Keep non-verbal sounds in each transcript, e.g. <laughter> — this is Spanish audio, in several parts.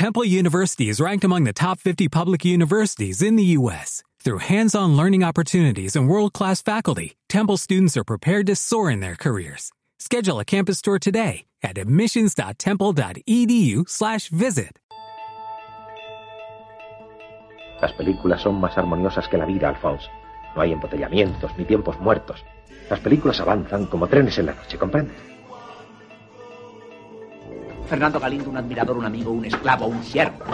Temple University is ranked among the top 50 public universities in the U.S. Through hands-on learning opportunities and world-class faculty, Temple students are prepared to soar in their careers. Schedule a campus tour today at admissions.temple.edu/visit. Las películas son más armoniosas que la vida, Alphonse. No hay embotellamientos ni tiempos muertos. Las películas avanzan como trenes en la noche, ¿comprendes? Fernando Galindo, un admirador, un amigo, un esclavo, un siervo.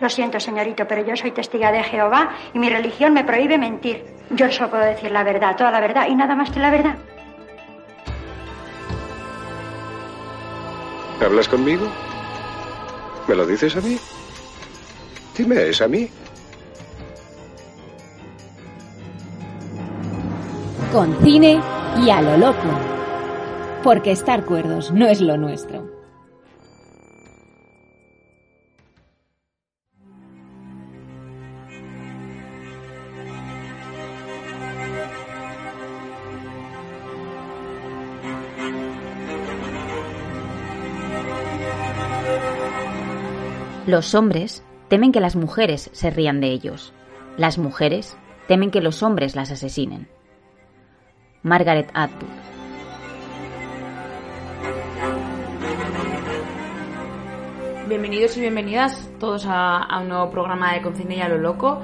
Lo siento, señorito, pero yo soy testiga de Jehová y mi religión me prohíbe mentir. Yo solo puedo decir la verdad, toda la verdad y nada más que la verdad. ¿Hablas conmigo? ¿Me lo dices a mí? Dime, ¿es a mí? Con cine y a lo loco. Porque estar cuerdos no es lo nuestro. Los hombres temen que las mujeres se rían de ellos. Las mujeres temen que los hombres las asesinen. Margaret Atwood. Bienvenidos y bienvenidas todos a, un nuevo programa de Concine y a lo loco.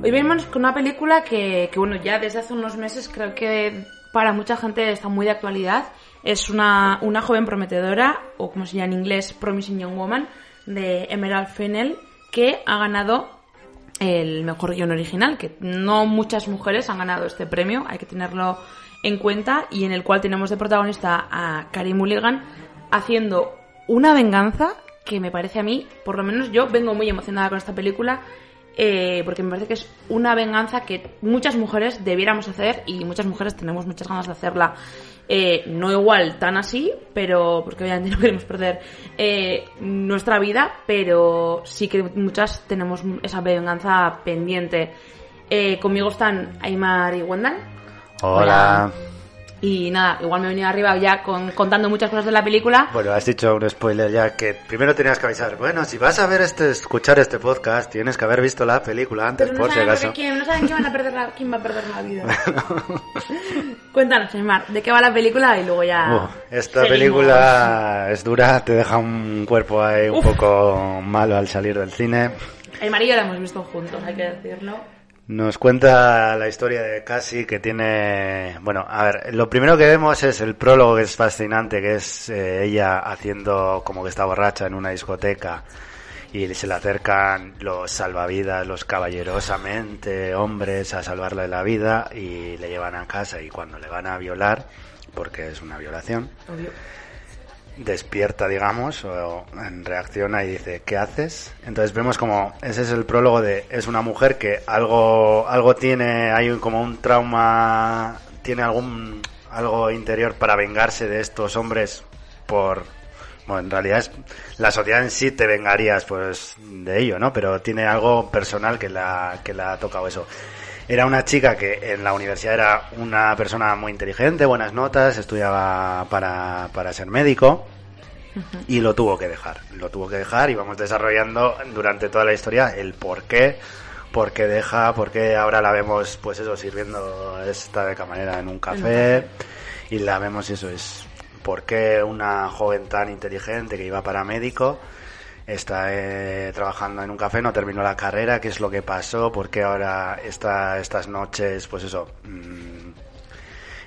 Hoy venimos con una película que, bueno, ya desde hace unos meses creo que para mucha gente está muy de actualidad. Es una, una joven prometedora, o como se llama en inglés, Promising Young Woman, de Emerald Fennell, que ha ganado el mejor guion original, que no muchas mujeres han ganado este premio, hay que tenerlo en cuenta, y en el cual tenemos de protagonista a Carey Mulligan haciendo una venganza que me parece a mí, por lo menos yo vengo muy emocionada con esta película, eh, porque me parece que es una venganza que muchas mujeres debiéramos hacer y muchas mujeres tenemos muchas ganas de hacerla. Eh, no igual tan así, pero porque obviamente no queremos perder eh, nuestra vida, pero sí que muchas tenemos esa venganza pendiente. conmigo están Aymar y Wendell. Hola. Y nada, igual me he venido arriba ya con, contando muchas cosas de la película. Bueno, has dicho un spoiler ya que primero tenías que avisar. Bueno, si vas a ver este, escuchar este podcast, tienes que haber visto la película antes, por si acaso. Quién, no saben quién, van a perder la, <laughs> quién va a perder la vida. <laughs> Cuéntanos, Neymar, ¿de qué va la película? Y luego ya. esta película es dura, te deja un cuerpo ahí un poco malo al salir del cine. El marido la hemos visto juntos, hay que decirlo. Nos cuenta la historia de Cassie que tiene, bueno, a ver, lo primero que vemos es el prólogo que es fascinante, que es eh, ella haciendo como que está borracha en una discoteca y se le acercan los salvavidas, los caballerosamente hombres a salvarle la vida y le llevan a casa y cuando le van a violar, porque es una violación, despierta, digamos, o reacciona y dice, ¿qué haces? Entonces vemos como, ese es el prólogo de, es una mujer que algo, algo tiene, hay como un trauma, tiene algún, algo interior para vengarse de estos hombres por, bueno, en realidad es, la sociedad en sí te vengarías pues de ello, ¿no? Pero tiene algo personal que la, que la ha tocado eso. Era una chica que en la universidad era una persona muy inteligente, buenas notas, estudiaba para, para ser médico y lo tuvo que dejar. Lo tuvo que dejar y vamos desarrollando durante toda la historia el por qué, por qué deja, por qué ahora la vemos, pues eso, sirviendo esta de camarera en un café y la vemos eso, es por qué una joven tan inteligente que iba para médico está eh, trabajando en un café, no terminó la carrera, qué es lo que pasó, por qué ahora está estas noches, pues eso, mm,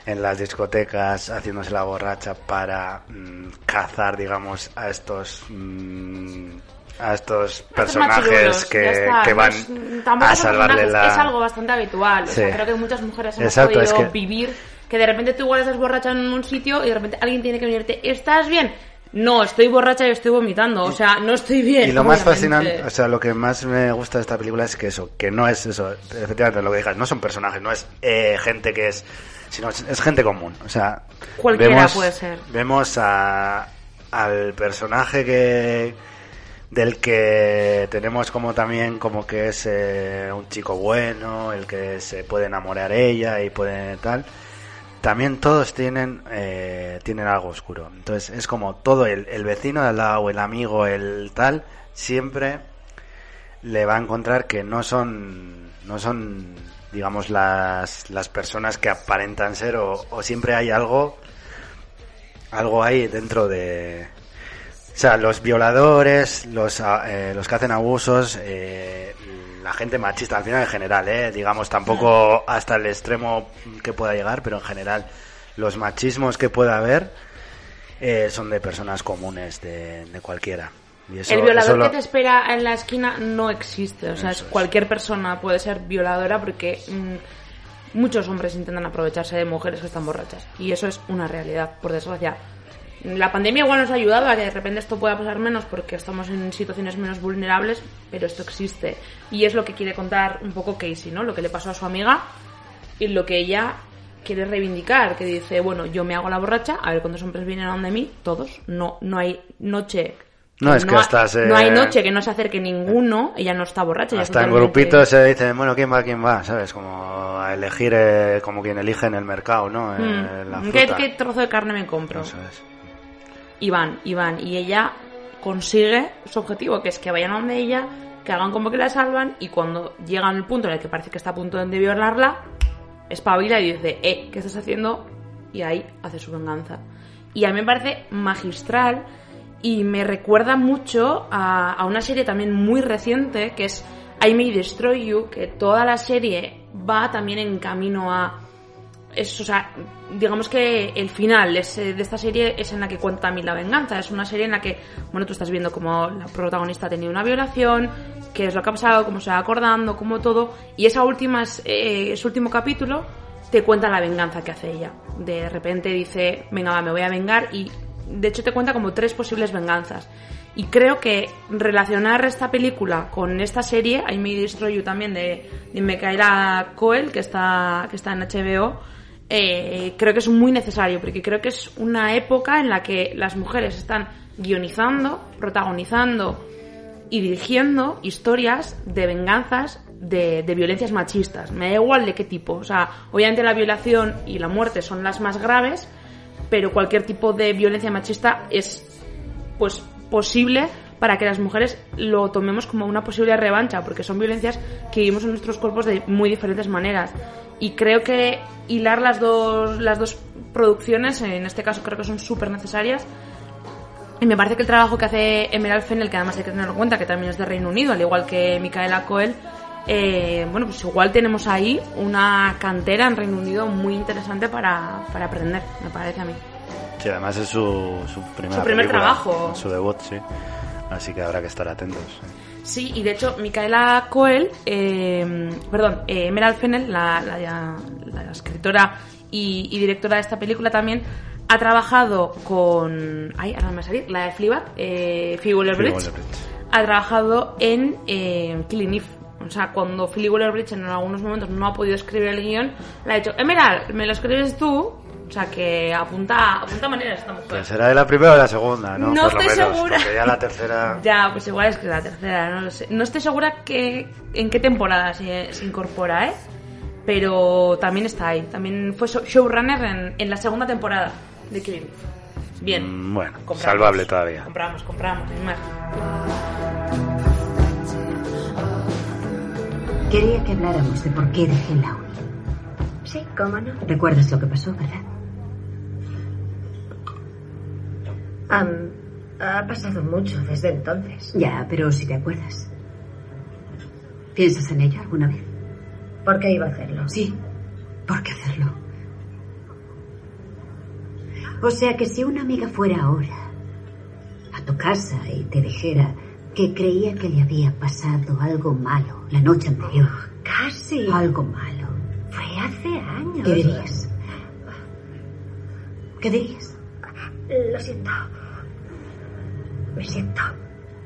en las discotecas haciéndose la borracha para mm, cazar, digamos, a estos... Mm, a estos personajes que, que, van a salvarle la... Es algo bastante habitual. creo que muchas mujeres hemos podido vivir que de repente tú igual estás borracha en un sitio y de repente alguien tiene que venirte, ¿estás bien? No, estoy borracha y estoy vomitando, o sea, no estoy bien. Y lo más fascinante, o sea, lo que más me gusta de esta película es que eso, que no es eso, efectivamente lo que digas, no son personajes, no es eh, gente que es, sino es, gente común, o sea, cualquiera vemos, puede ser. Vemos a, al personaje que del que tenemos como también como que es eh, un chico bueno, el que se puede enamorar ella y puede tal también todos tienen eh, tienen algo oscuro. Entonces es como todo el, el vecino de al lado, el amigo, el tal, siempre le va a encontrar que no son no son digamos las, las personas que aparentan ser o, o siempre hay algo algo ahí dentro de o sea los violadores los eh, los que hacen abusos eh, la gente machista al final en general eh digamos tampoco hasta el extremo que pueda llegar pero en general los machismos que pueda haber eh, son de personas comunes de, de cualquiera Y eso- el violador lo- que te espera en la esquina no existe. O sea, es. cualquier persona puede ser violadora porque mm, muchos hombres intentan aprovecharse de mujeres que están borrachas. Y eso es una realidad, por desgracia. La pandemia igual nos ha ayudado a que de repente esto pueda pasar menos porque estamos en situaciones menos vulnerables, pero esto existe. Y es lo que quiere contar un poco Casey, ¿no? Lo que le pasó a su amiga y lo que ella quiere reivindicar, que dice, bueno, yo me hago la borracha, a ver cuántos hombres vienen a donde mí, todos, no, no hay noche. No, es que ha- hasta se- no hay noche que no se acerque ninguno, ella no está borracha. Hasta en grupitos se dicen, bueno, ¿quién va, quién va? ¿Sabes? Como a elegir eh, como quien elige en el mercado, ¿no? Eh, Mm, la ¿Qué, fruta. qué trozo de carne me compro? Eso es. Y van, y van, y ella consigue su objetivo, que es que vayan a donde ella, que hagan como que la salvan, y cuando llegan al punto en el que parece que está a punto de violarla, espabila y dice, eh, ¿qué estás haciendo? Y ahí hace su venganza. Y a mí me parece magistral y me recuerda mucho a, a una serie también muy reciente que es I May Destroy You, que toda la serie va también en camino a es, o sea, digamos que el final es, eh, de esta serie es en la que cuenta también la venganza. Es una serie en la que, bueno, tú estás viendo cómo la protagonista ha tenido una violación, qué es lo que ha pasado, cómo se va acordando, cómo todo. Y esa última, eh, ese último capítulo te cuenta la venganza que hace ella. De repente dice, venga, va, me voy a vengar y de hecho te cuenta como tres posibles venganzas. Y creo que relacionar esta película con esta serie, I May Destroy You también de, de Micaela Coel, que está, que está en HBO, eh, creo que es muy necesario, porque creo que es una época en la que las mujeres están guionizando, protagonizando y dirigiendo historias de venganzas de, de violencias machistas. Me da igual de qué tipo. O sea, obviamente la violación y la muerte son las más graves, pero cualquier tipo de violencia machista es pues posible para que las mujeres lo tomemos como una posible revancha, porque son violencias que vivimos en nuestros cuerpos de muy diferentes maneras. Y creo que hilar las dos, las dos producciones, en este caso creo que son súper necesarias. Y me parece que el trabajo que hace Emerald Fennell, que además hay que tener en cuenta que también es de Reino Unido, al igual que Micaela Coel, eh, bueno, pues igual tenemos ahí una cantera en Reino Unido muy interesante para, para aprender, me parece a mí. Sí, además es su, su primera Su primer película, trabajo. Su debut, sí. Así que habrá que estar atentos. sí. Y de hecho, Micaela Coel, eh, perdón, eh, Emerald Fennell, la, la- la escritora y, y directora de esta película también, ha trabajado con. Ay, ahora me va a salir, la de Fleabag, eh, Phoebe Waller-Bridge. Ha trabajado en eh, Killing Eve. O sea, cuando Phoebe Waller-Bridge en algunos momentos no ha podido escribir el guion, le ha dicho, Emerald, ¿me lo escribes tú? O sea, que apunta, apunta maneras esta mujer. Pues será de la primera o de la segunda, ¿no? No Por lo estoy menos, segura. Ya la tercera... <laughs> Ya, pues igual es que la tercera, no lo sé. No estoy segura que en qué temporada se, se incorpora, ¿eh? Pero también está ahí. También fue show- showrunner en, en la segunda temporada de Killing Eve. Bien. Mm, Bueno, Compramos. salvable todavía. Compramos, compramos, sin más. Quería que habláramos de por qué dejé la uni. Sí, cómo no. ¿Recuerdas lo que pasó, verdad? Ha pasado mucho desde entonces. Ya, pero si te acuerdas. ¿Piensas en ello alguna vez? ¿Por qué iba a hacerlo? Sí. ¿Por qué hacerlo? O sea que si una amiga fuera ahora a tu casa y te dijera que creía que le había pasado algo malo la noche anterior. Casi. Algo malo. Fue hace años. ¿Qué dirías? ¿Qué dirías? Lo siento. Me siento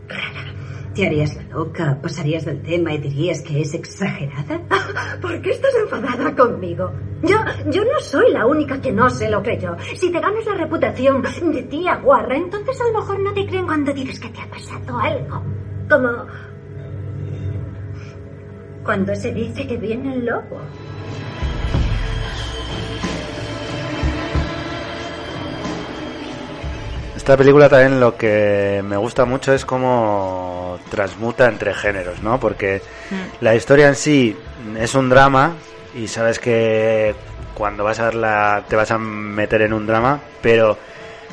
rara. ¿Te harías la loca? ¿Pasarías del tema y dirías que es exagerada? <laughs> ¿Por qué estás enfadada conmigo? Yo, yo no soy la única que no se lo creyó. Si te ganas la reputación de tía guarra, entonces a lo mejor no te creen cuando dices que te ha pasado algo. Como cuando se dice que viene el lobo. Esta película también lo que me gusta mucho es cómo transmuta entre géneros, ¿no? Porque Mm. la historia en sí es un drama y sabes que cuando vas a verla te vas a meter en un drama, pero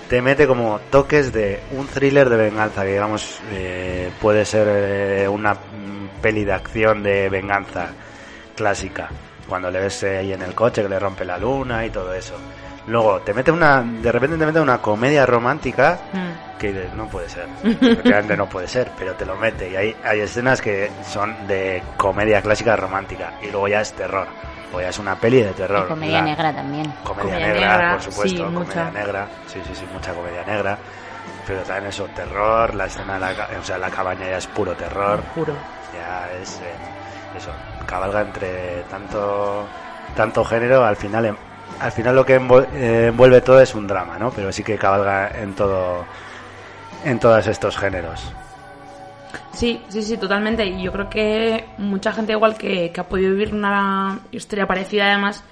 te mete como toques de un thriller de venganza, que digamos eh, puede ser eh, una peli de acción de venganza clásica, cuando le ves eh, ahí en el coche que le rompe la luna y todo eso. Luego te mete una, de repente te mete una comedia romántica Mm. que no puede ser, efectivamente no puede ser, pero te lo mete y hay, hay escenas que son de comedia clásica romántica y luego ya es terror, o ya es una peli de terror. Y comedia La- negra también. Comedia, Comedia negra, negra, por supuesto, sí, comedia mucha. negra, sí, sí, sí, mucha comedia negra, pero también eso, terror, la escena de la, o sea, la cabaña ya es puro terror, Juro. ya es eh, eso, cabalga entre tanto tanto género, al final em- al final lo que eh, envuelve todo es un drama, ¿no? Pero sí que cabalga en todo en todos estos géneros. Sí, sí, sí, totalmente. Y yo creo que mucha gente igual que, que ha podido vivir una historia parecida además,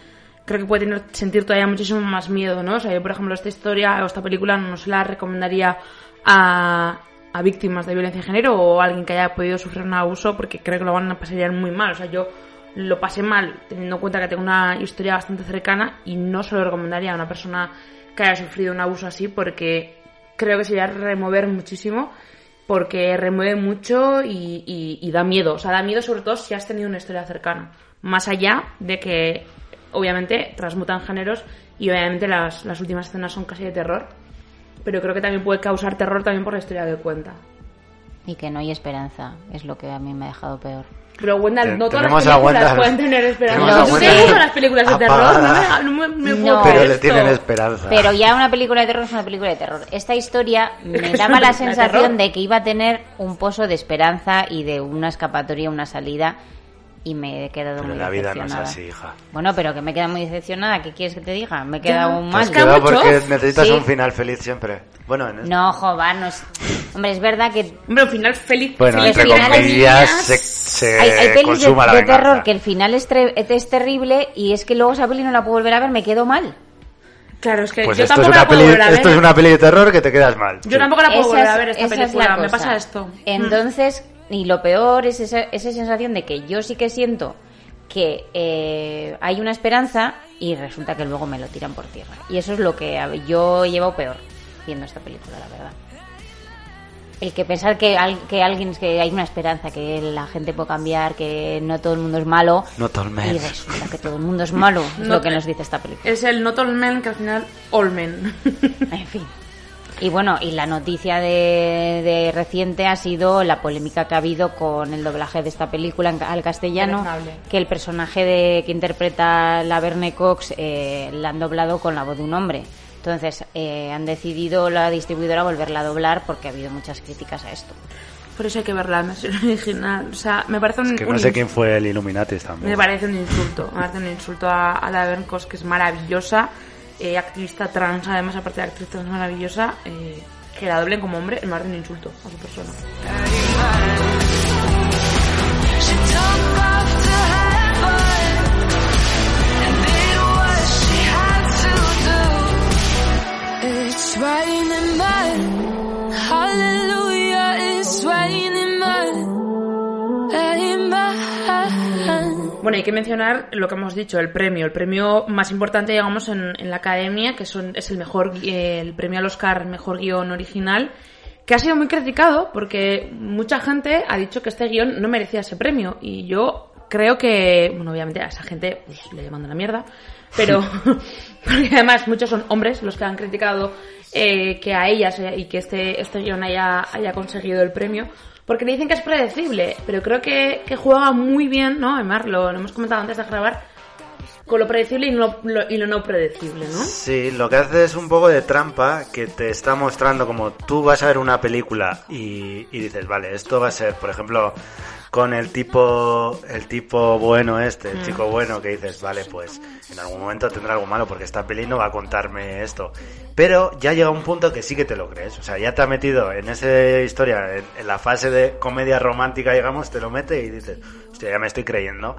creo que puede tener, sentir todavía muchísimo más miedo, ¿no? O sea, yo por ejemplo esta historia o esta película no se la recomendaría a, a víctimas de violencia de género o a alguien que haya podido sufrir un abuso porque creo que lo van a pasar muy mal. O sea, yo lo pasé mal teniendo en cuenta que tengo una historia bastante cercana y no se lo recomendaría a una persona que haya sufrido un abuso así porque creo que se va a remover muchísimo porque remueve mucho y, y- y da miedo. O sea, da miedo sobre todo si has tenido una historia cercana. Más allá de que, obviamente, transmutan géneros y obviamente las, las últimas escenas son casi de terror. Pero creo que también puede causar terror también por la historia que cuenta. Y que no hay esperanza, es lo que a mí me ha dejado peor. Pero Wendell, no todas las a películas Wendell- pueden tener esperanza. ¿Tú te gustan las películas de terror? No apagada. me, no me- me No. Pero le tienen esperanza. Pero ya una película de terror es una película de terror. Esta historia me <laughs> daba la de sensación de que iba a tener un pozo de esperanza y de una escapatoria, una salida, y me he quedado Pero muy la vida no es decepcionada. así, hija. Bueno, pero que me he quedado muy decepcionada. ¿Qué quieres que te diga? Me he quedado Te mal. Te has quedado porque necesitas Sí. un final feliz siempre. Bueno, en este- No, joder, no es... Hombre, es verdad que Hombre, un final feliz. bueno, feliz, entre finales comillas se, se hay, hay pelis de, la de terror que el final es, tre- es terrible y es que luego esa peli no la puedo volver a ver, me quedo mal. Claro, es que Pues yo esto es, tampoco una la puedo peli, volver a ver. esto es una peli de terror que te quedas mal. Yo Sí. tampoco la puedo Esa volver es- a ver esta esa es película. la Me pasa esto. Entonces, y lo peor es esa, esa sensación de que yo sí que siento que eh, hay una esperanza y resulta que luego me lo tiran por tierra. Y eso es lo que yo he llevado peor viendo esta película, la verdad. El que pensar que, al- que alguien, que hay una esperanza, que la gente puede cambiar, que no todo el mundo es malo. No todo el Y mes. resulta que todo el mundo es malo, es <laughs> No lo que nos dice esta película. Es el Not All Men que al final All Men. En fin. Y bueno, y la noticia de, de reciente ha sido la polémica que ha habido con el doblaje de esta película en al castellano, que el personaje de, que interpreta la Verne Cox eh, la han doblado con la voz de un hombre. Entonces, eh, han decidido la distribuidora volverla a doblar porque ha habido muchas críticas a esto. Por eso hay que verla en versión original. O sea, me parece un, Que un no sé quién fue el Illuminati tampoco. Me parece un insulto. Me parece un insulto a, a la Berncos, que es maravillosa. Eh, activista trans, además, aparte de actriz trans maravillosa. eh, que la doblen como hombre, me parece un insulto a su persona. Bueno, hay que mencionar lo que hemos dicho, el premio. El premio más importante, digamos, en, en la academia, que son, es el mejor, eh, el premio al Oscar Mejor Guión Original, que ha sido muy criticado porque mucha gente ha dicho que este guion no merecía ese premio. Y yo creo que, bueno, obviamente a esa gente pues, le mando la mierda, pero <laughs> <laughs> porque además muchos son hombres los que han criticado eh, que a ellas eh, y que este, este guion haya, haya conseguido el premio. Porque le dicen que es predecible, pero creo que, juega muy bien, ¿no? Además, lo, lo hemos comentado antes de grabar, con lo predecible y, no, lo, y lo no predecible, ¿no? Sí, lo que hace es un poco de trampa que te está mostrando como tú vas a ver una película y dices, vale, esto va a ser, por ejemplo, con el tipo, el tipo bueno este, el Mm. chico bueno que dices, vale, pues en algún momento tendrá algo malo porque esta peli no va a contarme esto. Pero ya llega un punto que sí que te lo crees, o sea, ya te ha metido en esa historia, en, en la fase de comedia romántica, digamos, te lo mete y dices, hostia, ya me estoy creyendo.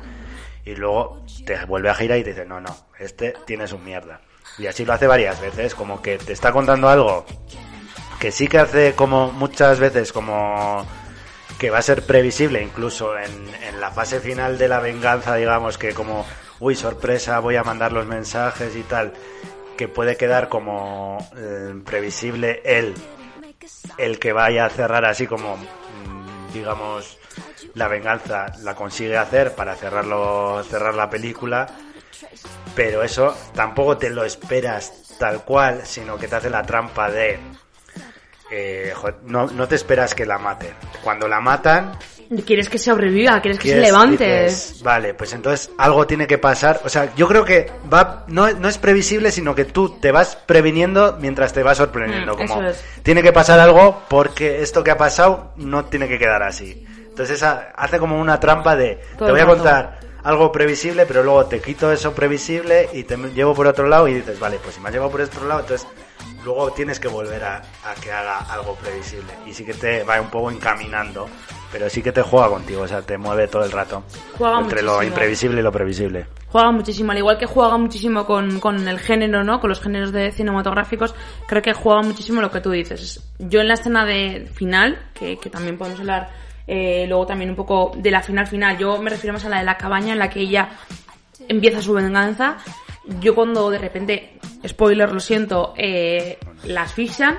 Y luego te vuelve a girar y te dice, no, no, este tiene su mierda. Y así lo hace varias veces, como que te está contando algo que sí que hace como muchas veces como que va a ser previsible incluso en, la fase final de la venganza, digamos que como, uy, sorpresa, voy a mandar los mensajes y tal, que puede quedar como eh, previsible él, el que vaya a cerrar así como, mm, digamos, la venganza la consigue hacer para cerrarlo, cerrar la película, pero eso tampoco te lo esperas tal cual, sino que te hace la trampa de eh, joder, no, no te esperas que la maten. Cuando la matan, Quieres que sobreviva, quieres que se levante. dices, vale, pues entonces algo tiene que pasar. O sea, yo creo que va no, no es previsible, sino que tú te vas previniendo mientras te vas sorprendiendo. Mm, como es. tiene que pasar algo porque esto que ha pasado no tiene que quedar así. Entonces esa, hace como una trampa de Todo te voy a contar algo previsible, pero luego te quito eso previsible y te llevo por otro lado y dices, vale, pues si me has llevado por otro lado, entonces luego tienes que volver a, a que haga algo previsible. Y sí que te va un poco encaminando, pero sí que te juega contigo, o sea, te mueve todo el rato. Juega entre lo muchísimo. imprevisible y lo previsible. Juega muchísimo, al igual que juega muchísimo con, con el género, ¿no? Con los géneros de cinematográficos, creo que juega muchísimo lo que tú dices. Yo en la escena de final, que, que también podemos hablar eh, luego también un poco de la final final, yo me refiero más a la de la cabaña en la que ella empieza su venganza. Yo cuando de repente, spoiler, lo siento, eh, la asfixian,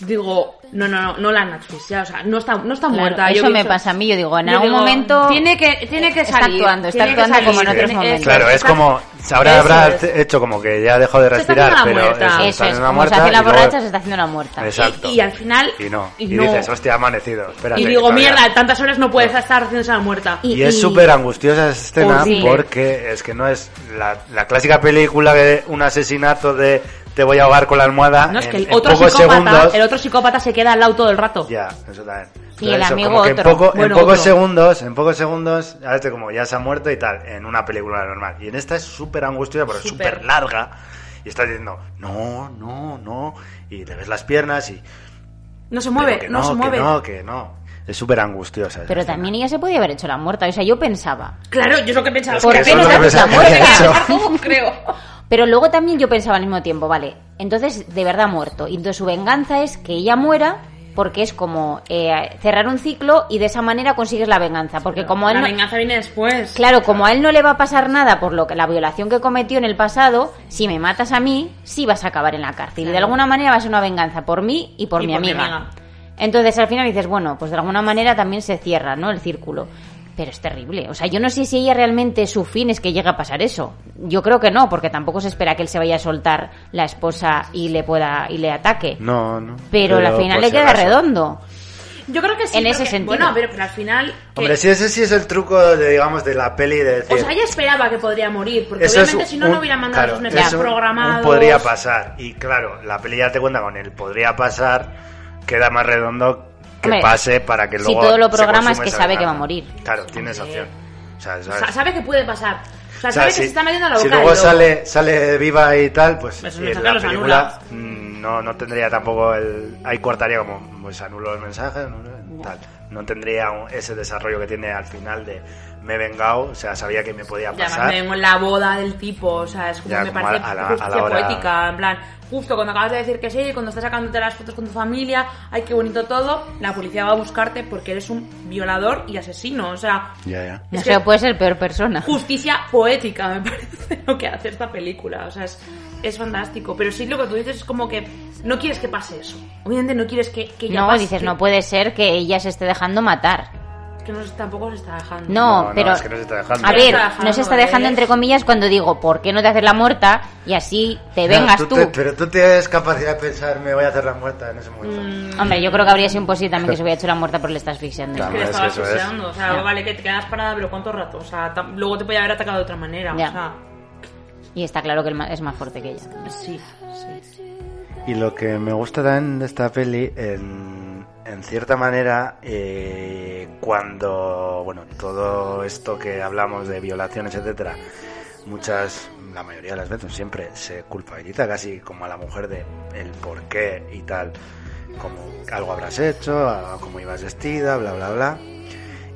digo, no, no, no, no la han asfixiado, o sea, no está, no está Claro, muerta. eso Yo me pasa a mí, yo digo, en yo algún digo, momento Tiene que, tiene que está salir. actuando, está tiene que actuando como en otros momentos. Claro, es está- como, ahora habrá es. hecho como que ya dejó de está respirar, pero muerta. eso, eso está es, haciendo una como se muerta hace la luego- borracha, se está haciendo una muerta. Exacto. Y, y al final. Y no, y, no. dices, hostia, ha amanecido, espérate. Y digo, todavía. mierda, tantas horas no puedes estar haciéndose la muerta. Y, es súper angustiosa esa escena Horrible. porque es que no es la, la clásica película de un asesinato de te voy a ahogar con la almohada. No, es que en, el en otro, pocos psicópata, segundos. el otro psicópata se queda al lado todo el rato. Ya, eso también. Y el Entonces, amigo que en, otro. poco- en Bueno, pocos otro. segundos, en pocos segundos, ya este como ya se ha muerto y tal, en una película normal. Y en esta es súper angustiosa, pero es Súper. larga. Y está diciendo, no, no, no. Y le ves las piernas y... No se mueve, que no, se mueve. Que no, que no. Es súper angustiosa. Pero escena. también ella se podía haber hecho la muerta. O sea, yo pensaba. Claro, yo es lo que pensaba. ¿Por qué eso no te haces la <laughs> creo. Pero luego también yo pensaba al mismo tiempo, vale, entonces de verdad ha muerto. Y entonces su venganza es que ella muera porque es como eh, cerrar un ciclo y de esa manera consigues la venganza. Porque como a él La no- venganza viene después. Claro, como a él no le va a pasar nada por lo que la violación que cometió en el pasado, si me matas a mí, sí vas a acabar en la cárcel. Y de alguna manera va a ser una venganza por mí y por, Y mi, por mi amiga. amiga. Entonces al final dices, bueno, pues de alguna manera también se cierra, ¿no? El círculo. Pero es terrible. O sea, yo no sé si ella realmente su fin es que llegue a pasar eso. Yo creo que no, porque tampoco se espera que él se vaya a soltar la esposa y le pueda y le ataque. No, no. Pero, al final le queda redondo. Yo creo que sí. En ese porque- sentido. Bueno, pero, pero al final. que- Hombre, sí, ese sí es el truco, de, digamos, de la peli de decir... O sea, ella esperaba que podría morir. Porque Eso obviamente si no, no hubiera mandado claro, los mensajes programados. un podría pasar. Y claro, la peli ya te cuenta con el podría pasar, queda más redondo que Hombre, pase para que si luego. todo lo programa es que sabe que va a morir. Claro, tiene esa opción. O sea, O ¿sabes? sea, sabe que puede pasar. O sea, O sea, sabe si- que se está metiendo a la boca Si luego sale, sale viva y tal, pues Esos y mensajes la película mm, no, no tendría tampoco el. Ahí cortaría como, pues anulo los mensajes, ¿no? tal. No tendría un- ese desarrollo que tiene al final de me he vengado, o sea, sabía que me podía pasar. me vengo en la boda del tipo, o sea, es como Ya, me como parece a la- a la justicia hora- poética, en plan, justo cuando acabas de decir que sí, cuando estás sacándote las fotos con tu familia, ay, qué bonito todo, la policía va a buscarte porque eres un violador y asesino, o sea, Ya, ya. No Es que- puede ser peor persona. justicia poética, me <laughs> parece lo que hace esta película, o sea, es, es fantástico, pero sí lo que tú dices es como que no quieres que pase eso, obviamente no quieres que, que ya No, pase, dices, que- no puede ser que ella se esté dejando matar. que no, tampoco se está dejando. No, No, no, pero. es que no se está dejando. A No ver, está dejando, no se está dejando ¿eh? entre comillas cuando digo, ¿por qué no te haces la muerta? Y así te vengas tú. te- pero tú tienes capacidad de pensar, me voy a hacer la muerta en ese momento. Mm, Hombre, yo creo que habría sido imposible también que se hubiera hecho la muerta porque le estás asfixiando. Claro. que le es estaba eso es. asfixiando, o sea, Ya. vale, que te quedas parada, pero ¿cuánto rato? O sea, luego te podía haber atacado de otra manera, Ya. o sea, Y está claro que es más fuerte que ella. sí, sí. Y lo que me gusta también de esta peli, en, en cierta manera, eh, cuando, bueno, todo esto que hablamos de violaciones, etcétera, muchas, la mayoría de las veces, siempre se culpabiliza casi como a la mujer de el por qué y tal, como algo habrás hecho, cómo ibas vestida, bla, bla, bla.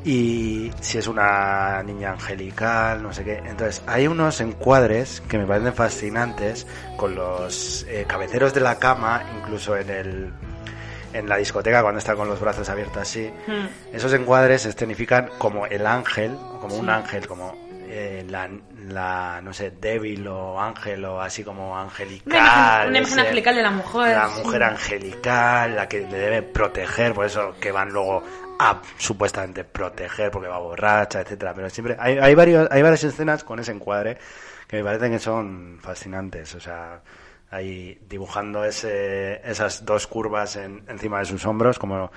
Y si es una niña angelical, no sé qué. Entonces, hay unos encuadres que me parecen fascinantes con los eh, cabeceros de la cama, incluso en el en la discoteca cuando está con los brazos abiertos así. Hmm. Esos encuadres escenifican como el ángel, como un ángel, como eh, la, la, no sé, débil o ángel o así como angelical. Una imagen, angelical de la mujer. La sí. mujer angelical, la que le debe proteger, por eso que van luego a supuestamente proteger porque va borracha, etcétera. Pero siempre hay, hay, varios, hay varias escenas con ese encuadre que me parecen que son fascinantes. O sea, ahí dibujando ese, esas dos curvas en- encima de sus hombros como,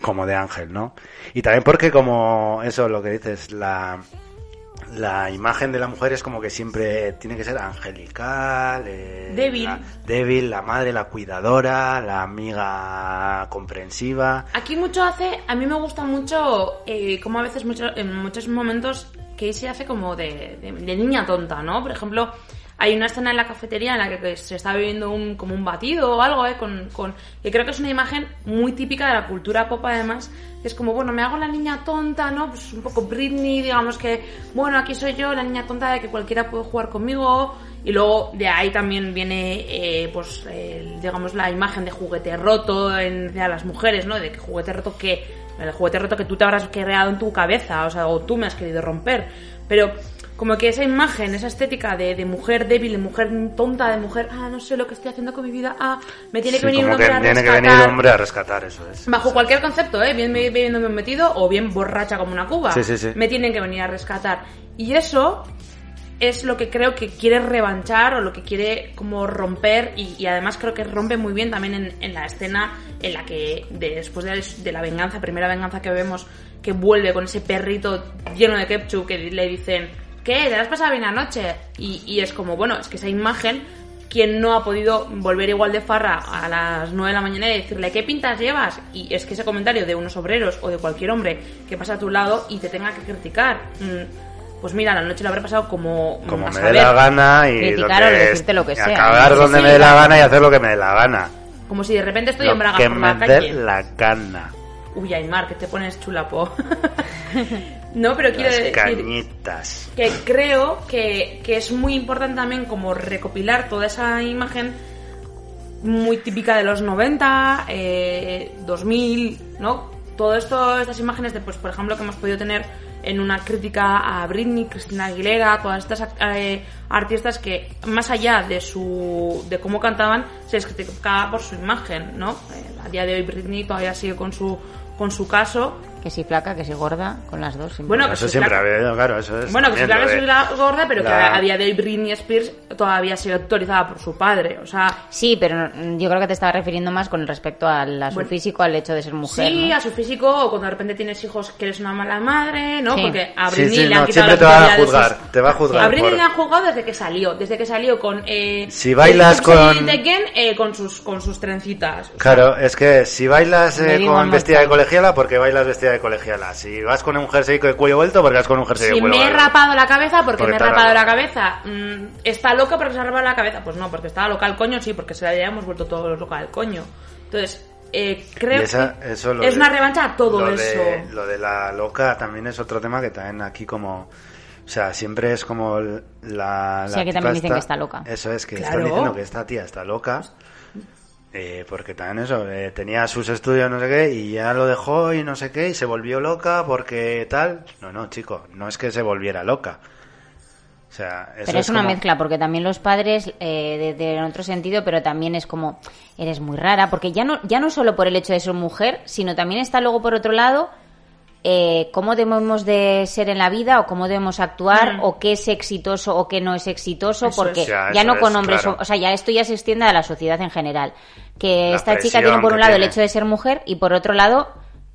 como de ángel, ¿no? Y también porque como eso, lo que dices, la, la imagen de la mujer es como que siempre tiene que ser angelical, eh, Débil. la- débil, la madre, la cuidadora, la amiga comprensiva. Aquí mucho hace, a mí me gusta mucho eh, como a veces mucho, en muchos momentos Casey hace como de, de- de niña tonta, ¿no? Por ejemplo, hay una escena en la cafetería en la que, que se está bebiendo un, como un batido o algo, ¿eh? Con, con, que creo que es una imagen muy típica de la cultura pop además, que es como, bueno, me hago la niña tonta, ¿no? Pues un poco Britney, digamos que, bueno, aquí soy yo, la niña tonta de que cualquiera puede jugar conmigo, y luego de ahí también viene, eh, pues, el- digamos, la imagen de juguete roto en, de a las mujeres, ¿no? De que juguete roto que, el juguete roto que tú te habrás creado en tu cabeza, o sea, o tú me has querido romper. Pero como que esa imagen, esa estética de, de mujer débil, de mujer tonta, de mujer, ah, no sé lo que estoy haciendo con mi vida, ah, me tiene Sí, que venir un hombre a tiene que rescatar. venir un hombre a rescatar, eso es. Bajo cualquier concepto, ¿eh? Bien bebiéndome metido o bien borracha como una cuba. Sí, sí, sí. Me tienen que venir a rescatar. Y eso es lo que creo que quiere revanchar o lo que quiere como romper y, y además creo que rompe muy bien también en, en la escena en la que de- después de, de la venganza, primera venganza que vemos que vuelve con ese perrito lleno de ketchup que le dicen ¿qué? ¿te has pasado bien anoche? Y, y es como, bueno, es que esa imagen quien no ha podido volver igual de farra a las 9 de la mañana y decirle ¿qué pintas llevas? Y es que ese comentario de unos obreros o de cualquier hombre que pasa a tu lado y te tenga que criticar, mm, pues mira, la noche lo habré pasado como, mm, Como a me dé la gana y Criticar o que decirte lo que sea. acabar Sí, donde sí, me dé la gana y hacer lo que me dé la gana. Como si de repente estoy Lo en Braga que por me la dé la gana. Uy, Aymar, que te pones chulapo. <laughs> no, pero quiero Las decir cañitas. que creo que, que es muy importante también como recopilar toda esa imagen muy típica de los 90, eh, 2000, ¿no? Todo esto, estas imágenes de, pues, por ejemplo, que hemos podido tener en una crítica a Britney, Cristina Aguilera, todas estas eh, artistas que, más allá de su de cómo cantaban, se les criticaba por su imagen, ¿no? Eh, a día de hoy Britney todavía sigue con su con su caso. Que si flaca, que si gorda, con las dos. sin Bueno, que Eso sí, siempre ha claro. habido, claro, eso es. Bueno, que si que soy la gorda, pero que a día de hoy Britney Spears todavía sigue autorizada por su padre. O sea, Sí, pero yo creo que te estaba refiriendo más con respecto al- a su Bueno. físico, al hecho de ser mujer. sí, ¿no? a su físico, o cuando de repente tienes hijos que eres una mala madre, ¿no? Sí. Porque a Britney sí, le han no, quitado siempre la te va a juzgar, sus- te va a juzgar A Britney por- le han juzgado desde que salió, desde que salió con... Eh, Si bailas Pixel con- Again, eh, con sus con sus trencitas. O sea, Claro, es que si bailas eh, con vestida de colegiala, porque bailas vestida de colegiala. Si vas con un jersey de cuello vuelto, porque vas con un jersey Si de cuello me he rapado la cabeza, porque, Porque me he rapado la cabeza. Mm, ¿Está loca porque se ha rapado la cabeza? Pues no, porque estaba loca el coño, sí, porque se la habíamos vuelto todos loca el coño. Entonces, eh, creo esa- que eso es de- una revancha a todo lo eso. De, lo de la loca también es otro tema que también aquí como... O sea, siempre es como el- la... Sí, la aquí tipa también dicen que está loca. Eso es, que Claro. están diciendo que esta tía está loca. Eh, porque también eso, eh, tenía sus estudios no sé qué y ya lo dejó y no sé qué y se volvió loca porque tal. No, no, chico, no es que se volviera loca. O sea, eso Pero es, una como- mezcla, porque también los padres, eh, de, de- en otro sentido, pero también es como, eres muy rara, porque ya no, ya no solo por el hecho de ser mujer, sino también está luego por otro lado, eh, cómo debemos de ser en la vida, o cómo debemos actuar, Mm. o qué es exitoso o qué no es exitoso, Eso porque es. Ya, no con es, hombres, claro. o, o sea, ya esto ya se extiende a la sociedad en general. Que La esta chica tiene por un lado el hecho de ser mujer, y por otro lado,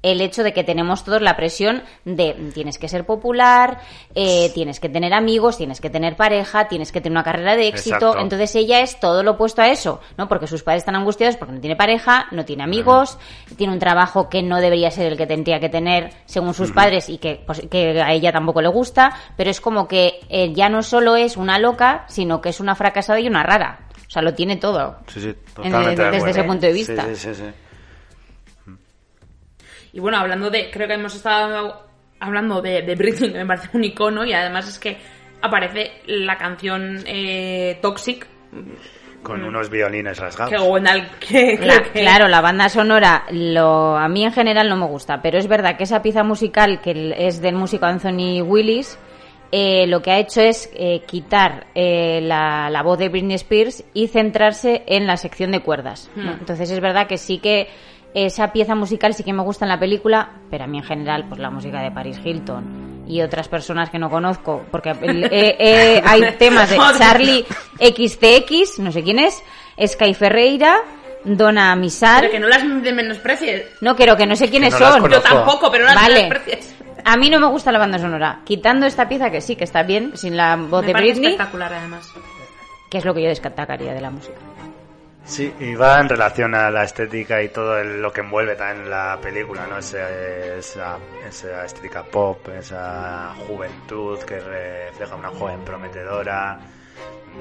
el hecho de que tenemos todos la presión de tienes que ser popular, eh, tienes que tener amigos, tienes que tener pareja, tienes que tener una carrera de éxito. Exacto. Entonces ella es todo lo opuesto a eso, ¿no? Porque sus padres están angustiados porque no tiene pareja, no tiene amigos, tiene un trabajo que no debería ser el que tendría que tener según sus padres y que, pues, que a ella tampoco le gusta, pero es como que eh, ya no solo es una loca, sino que es una fracasada y una rara. O sea, lo tiene todo. Sí, sí, En- totalmente de desde acuerdo. ese punto de vista. Sí, sí, sí, sí. Y bueno, hablando de, creo que hemos estado hablando de, de Britney, que me parece un icono, y además es que aparece la canción eh, Toxic, con unos violines rasgados. Que Gwendal, que, La- que- claro, la banda sonora lo, a mí en general no me gusta, pero es verdad que esa pieza musical que es del músico Anthony Willis, eh, lo que ha hecho es eh, quitar eh, la, la voz de Britney Spears y centrarse en la sección de cuerdas. ¿no? Hmm. Entonces es verdad que sí que esa pieza musical sí que me gusta en la película, pero a mí en general pues la música de Paris Hilton y otras personas que no conozco, porque eh, eh, <laughs> hay temas de Charlie XCX, no sé quién es, Sky Ferreira, Donna Misal. Pero que no las de menosprecies. No quiero que no sé quiénes no son. Yo tampoco, pero no las Vale. menosprecies. A mí no me gusta la banda sonora. Quitando esta pieza que sí que está bien, sin la voz Me de parece Britney, espectacular, además. que es lo que yo destacaría de la música. Sí, y va en relación a la estética y todo el- lo que envuelve también la película, ¿no? Ese- esa, esa estética pop, esa juventud que refleja una joven prometedora,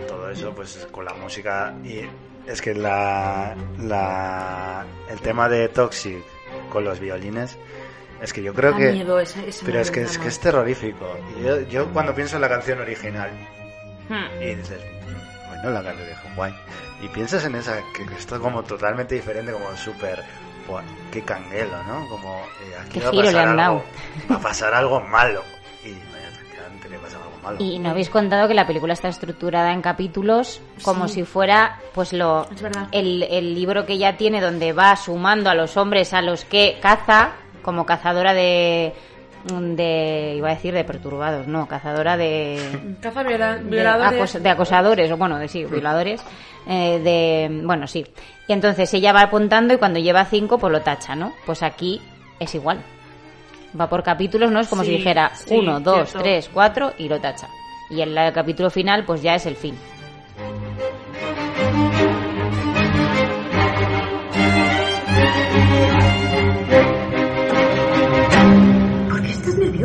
todo eso, pues con la música. Y es que la, la, el tema de Toxic con los violines, es que yo creo Da que. miedo ese- ese pero es que, es que ¿no? es terrorífico. Yo, yo cuando pienso en la canción original, Hmm. y dices, bueno, la canción dijo, guay. Y piensas en esa, que que esto es como totalmente diferente, como súper, buah, qué canguelo, ¿no? Como, eh, aquí Qué va a giro le pasar han algo, dado. va a pasar algo malo. Y le pasa algo malo. Y no habéis contado que la película está estructurada en capítulos como Sí. si fuera pues lo Es verdad. el, el libro que ya tiene donde va sumando a los hombres a los que caza como cazadora de de iba a decir de perturbados, no, cazadora de Caza viola- de, acos- de acosadores, o bueno, de sí, violadores, eh, de, bueno, sí. Y entonces ella va apuntando y cuando lleva cinco, pues lo tacha, ¿no? Pues aquí es igual. Va por capítulos, ¿no? Es como Sí, si dijera sí, uno, dos, cierto. tres, cuatro y lo tacha. Y el, el capítulo final, pues ya es el fin.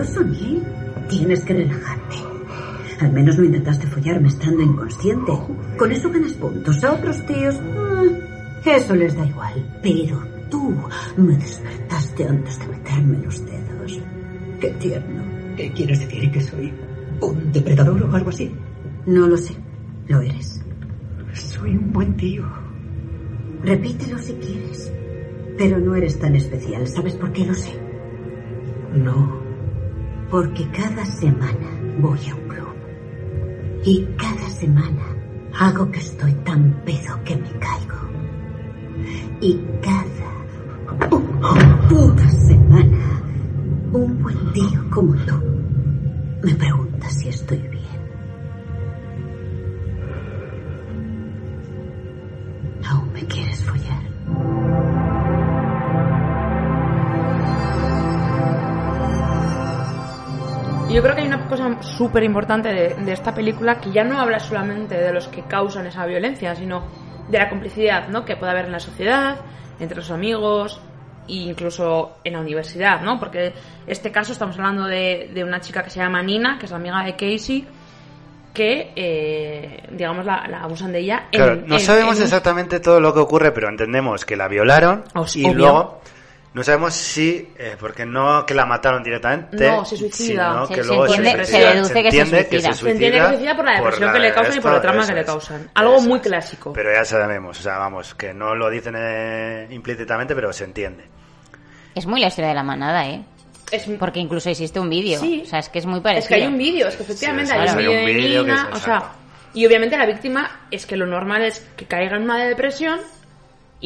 ¿Por qué estás nervioso, Neil? Tienes que relajarte. Al menos no intentaste follarme estando inconsciente. Con eso ganas puntos. A otros tíos, mm, eso les da igual. Pero tú me despertaste antes de meterme los dedos. Qué tierno. ¿Qué quieres decir? ¿Que soy un depredador o algo así? No lo sé. Lo eres. Soy un buen tío. Repítelo si quieres. Pero no eres tan especial. ¿Sabes por qué lo sé? No. Porque cada semana voy a un club. Y cada semana hago que estoy tan pedo que me caigo. Y cada puta semana un buen tío como tú me pregunta si estoy bien. ¿Aún me quieres follar? Yo creo que hay una cosa súper importante de, de esta película que ya no habla solamente de los que causan esa violencia, sino de la complicidad ¿no? que puede haber en la sociedad, entre los amigos e incluso en la universidad, ¿no? Porque este caso estamos hablando de, de una chica que se llama Nina, que es amiga de Casey, que, eh, digamos, la, la abusan de ella. en- Claro, no en- sabemos en exactamente todo lo que ocurre, pero entendemos que la violaron Os- y obvio. luego no sabemos si, eh, porque no que la mataron directamente, No, se suicida. sino Se- que se luego entiende- se, se deduce que se entiende suicida. Se entiende que se suicida por la depresión que le causan y por el trauma eso que le causan. Algo muy clásico. Pero ya sabemos, o sea, vamos, que no lo dicen eh, implícitamente, pero se entiende. Es muy la historia de la manada, ¿eh? Es- Porque incluso existe un vídeo. Sí. O sea, es que es muy parecido. Es que hay un vídeo, es que efectivamente Sí, hay un vídeo de Nina, o sea, y obviamente la víctima es que lo normal es que caiga en una depresión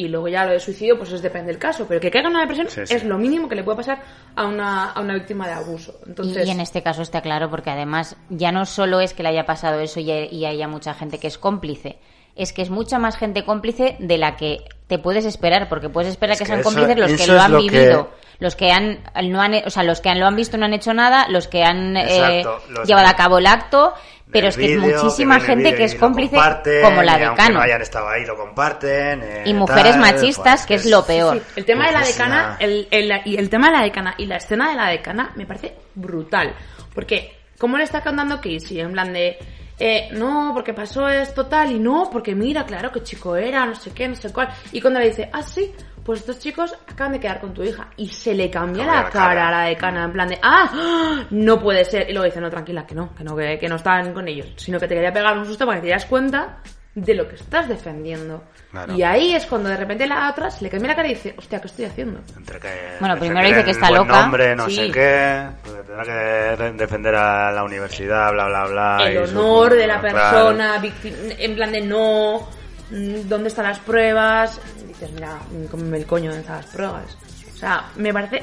y luego ya lo de suicidio pues es depende del caso, pero que caiga en una depresión Sí, sí. es lo mínimo que le puede pasar a una, a una víctima de abuso. Y- Entonces, y, en este caso está claro porque además ya no solo es que le haya pasado eso y, y haya mucha gente que es cómplice, es que es mucha más gente cómplice de la que te puedes esperar, porque puedes esperar Es que, que sean eso- cómplices los que eso lo han lo que- vivido, los que han no han, o sea, los que han- lo han visto no han hecho nada, los que han eh, los llevado que- a cabo el acto, pero es que es muchísima el gente vídeo que y es cómplice como la y de aunque Cano. no hayan estado ahí, lo comparten. eh, Y mujeres tal, machistas, pues, que es lo peor. Sí, el tema de la Pues decana, el, el- y el tema de la decana y la escena de la decana me parece brutal. Porque, ¿cómo le está contando Casey? En plan de, eh, no, porque pasó esto tal, y no, porque mira, claro, qué chico era, no sé qué, no sé cuál. Y cuando le dice, ah, sí, pues estos chicos acaban de quedar con tu hija. Y se le cambia la, la cara, a la decana, en plan de, ah, no puede ser. Y luego dice, no, tranquila, que no, que no, que, que no están con ellos. Sino que te quería pegar un susto para que te das cuenta de lo que estás defendiendo. Claro. Y ahí es cuando de repente la otra se le cambia la cara y dice, hostia, ¿qué estoy haciendo? Entre que Bueno, primero dice que está buen loca. nombre, no Sí. sé qué, pues tendrá que de- defender a la universidad, bla, bla, bla. el y su- honor de la claro. persona, victi- en plan de no, ¿dónde están las pruebas? Dices, mira, mm, cómeme el coño, ¿dónde están las pruebas? O sea, me parece...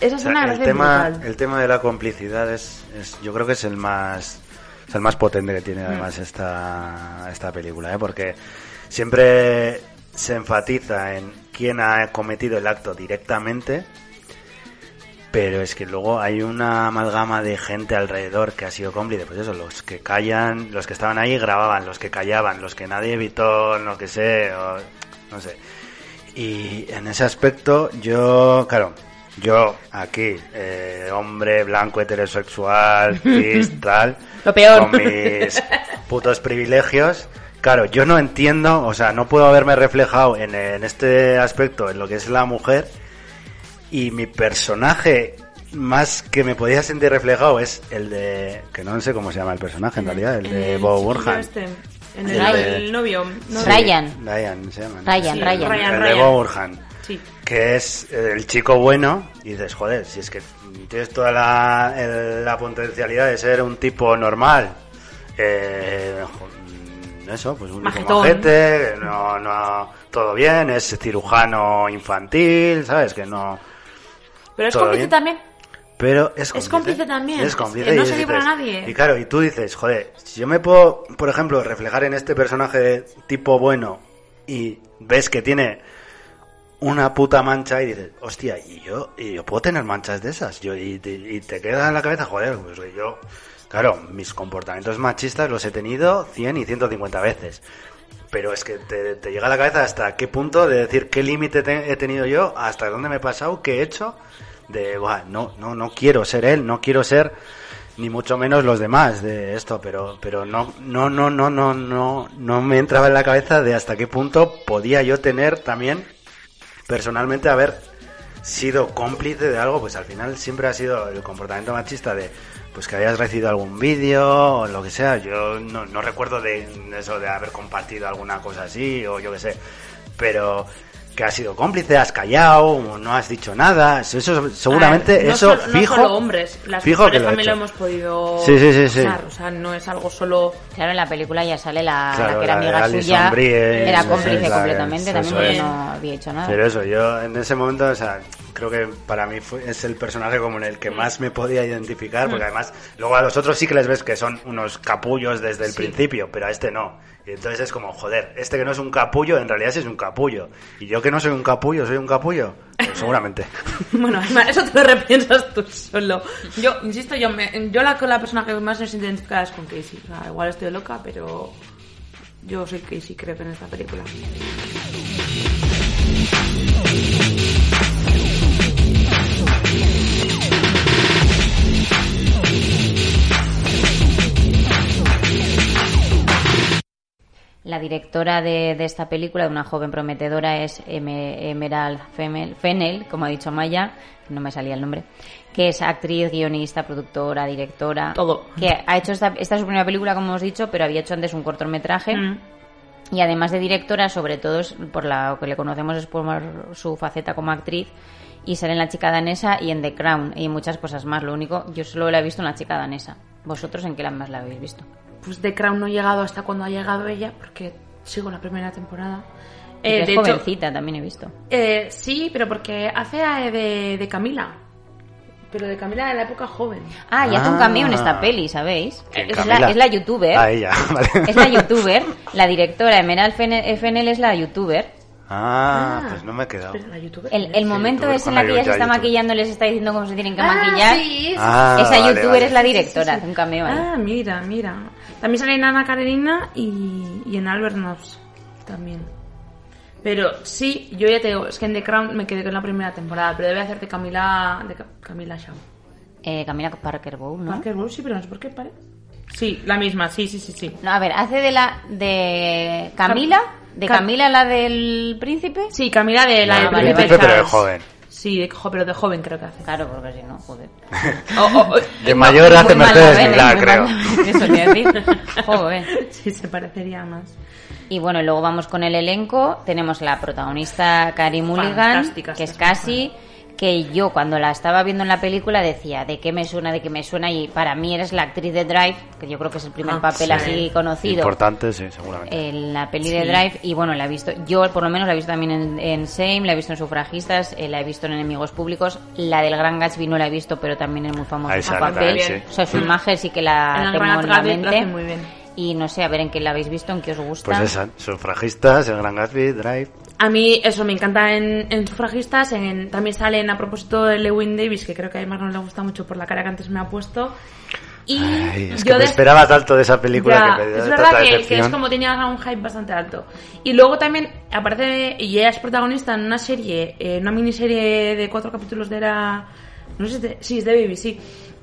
Esa O sea, me el, parece tema, brutal. el tema de la complicidad es, es- yo creo que es el más es el más potente que Mm. tiene además esta, esta película, ¿eh? porque siempre se enfatiza en quién ha cometido el acto directamente, pero es que luego hay una amalgama de gente alrededor que ha sido cómplice, pues eso, los que callan, los que estaban ahí grababan, los que callaban, los que nadie evitó, lo que sé, o no sé. Y en ese aspecto, yo, claro, yo aquí, eh, hombre blanco heterosexual, <laughs> cis, tal, Lo peor. con mis <laughs> putos privilegios, claro, yo no entiendo, o sea, no puedo haberme reflejado en, en este aspecto, en lo que es la mujer, y mi personaje más que me podía sentir reflejado es el de, que no sé cómo se llama el personaje en realidad, el de El Bob Burhan. este, en El el, de- el novio. ¿no? Sí, Ryan. Ryan se llama. ¿no? Ryan, Sí, Ryan. Ryan, el de Ryan. Bob Burhan Sí. que es eh, el chico bueno y dices, joder, si es que tienes toda la, el- la potencialidad de ser un tipo normal, eh, mm, eso, pues un majete, que no, no, todo bien, es cirujano infantil, ¿sabes? Que no... Pero es cómplice bien. también. Pero es cómplice. Es cómplice también. Es cómplice. Es- no y se libra a nadie. Y claro, y tú dices, joder, si yo me puedo, por ejemplo, reflejar en este personaje de tipo bueno y ves que tiene una puta mancha y dices, hostia, y yo, y yo puedo tener manchas de esas. Yo, y, te, y te queda en la cabeza, joder, pues que yo, claro, mis comportamientos machistas los he tenido 100 y 150 veces. Pero es que te, llega a la cabeza hasta qué punto de decir qué límite te- he tenido yo, hasta dónde me he pasado, qué he hecho, de, "Buah, no, no, no quiero ser él, no quiero ser ni mucho menos los demás de esto, pero, pero no, no, no, no, no, no, no me entraba en la cabeza de hasta qué punto podía yo tener también personalmente haber sido cómplice de algo, pues al final siempre ha sido el comportamiento machista de pues que hayas recibido algún vídeo o lo que sea. Yo no, no recuerdo de eso de haber compartido alguna cosa así o yo qué sé, pero que has sido cómplice, has callado, no has dicho nada. Eso, eso seguramente A ver, no eso solo- no fijo. solo hombres, las fijo mujeres que lo también lo hemos podido Sí, sí, sí, sí. usar, o sea, no es algo solo... Claro, en la película ya sale la, Claro, la que era amiga suya, Brie, era cómplice completamente, también eso porque es. no había hecho nada. Pero eso, yo en ese momento, o sea, creo que para mí fue- es el personaje como en el que más me podía identificar, porque además, luego a los otros sí que les ves que son unos capullos desde el Sí. principio, pero a este no. Y entonces es como, joder, este que no es un capullo, en realidad sí es un capullo. Y yo que no soy un capullo, soy un capullo. Pues <laughs> seguramente. <laughs> Bueno, eso te lo repiensas tú solo. Yo, insisto, yo, me, yo la, la persona que más me siento identificada es con Casey. O sea, igual estoy loca, pero yo soy Casey, creo en esta película. La directora de, de esta película, de una joven prometedora, es Em- Emerald Femel- Fennell, como ha dicho Maya, no me salía el nombre, que es actriz, guionista, productora, directora. Todo. Que ha hecho esta, esta es su primera película, como hemos dicho, pero había hecho antes un cortometraje. Mm. Y además de directora, sobre todo es por lo que le conocemos es por su faceta como actriz. Y sale en La chica danesa y en The Crown y en muchas cosas más. Lo único, yo solo la he visto en La chica danesa. ¿Vosotros en qué la más la habéis visto? Pues The Crown no he llegado hasta cuando ha llegado ella, porque sigo la primera temporada. Y Eh, es de hecho, jovencita, también he visto. eh, sí, pero porque hace eh, de, de Camila. Pero de Camila de la época joven. Ah, y hace un Ah. cameo en esta peli, ¿sabéis? ¿Quién, Es la, es la youtuber. Ah, ella, <laughs> vale. Es la youtuber. La directora Emerald Fennell es la youtuber. Ah, Ah. pues no me he quedado. La youtuber. El, el momento youtuber es en la que ella se está youtuber. maquillando, les está diciendo cómo se tienen que Ah, maquillar. sí, sí, Ah, Esa vale, youtuber vale. es la Sí, sí, directora, sí. hace un cameo ahí. Ah, mira, mira. También sale en Ana Karenina y, y en Albert Nobbs también. Pero sí, yo ya te digo, es que en The Crown me quedé con la primera temporada, pero debe hacer de Camila, de Ca- Camila Shaw. Eh, Camila Parker Bowl, ¿no? Parker Bowles, sí, pero no sé por qué pare. Sí, la misma, sí, sí, sí, sí. No, a ver, hace de la de Camila, de Cam- Camila la del príncipe. Sí, Camila de la Ah, del vale, Príncipe vale. Príncipe, pero Charles. es joven. Sí, de, jo- pero de joven creo que hace. Claro, porque si no, joder. <laughs> O- o- o- De mayor hace Mercedes Milá, creo. <laughs> Eso te decir. <laughs> Joder. Sí, se parecería más. Y bueno, luego vamos con el elenco. Tenemos la protagonista Carey Mulligan, Fantástica que es casi que yo cuando la estaba viendo en la película decía de qué me suena, de qué me suena y para mí eres la actriz de Drive, que yo creo que es el primer Ah, papel sí. así conocido Importante, sí, seguramente. en la peli de. Drive y bueno, la he visto, yo por lo menos la he visto también en, en Same, la he visto en Sufragistas, eh, la he visto en Enemigos Públicos, la del Gran Gatsby no la he visto, pero también es muy famosa sale papel, también, sí. o sea, su imagen sí que la En tengo en la mente muy bien. Y no sé, a ver en qué la habéis visto, en qué os gusta. Pues esa, sufragistas, el Gran Gatsby, Drive. A mí eso me encanta en, en Sufragistas. En, también salen a propósito de Lewin Davis, que creo que a Mark no le gusta mucho por la cara que antes me ha puesto. Y Ay, es yo que me esperaba tanto de esa película Ya, que me dio es verdad que, que es como tenía un hype bastante alto. Y luego también aparece, y ella es protagonista en una serie, eh, una miniserie de cuatro capítulos de era, no sé, si es de- sí, es de BBC,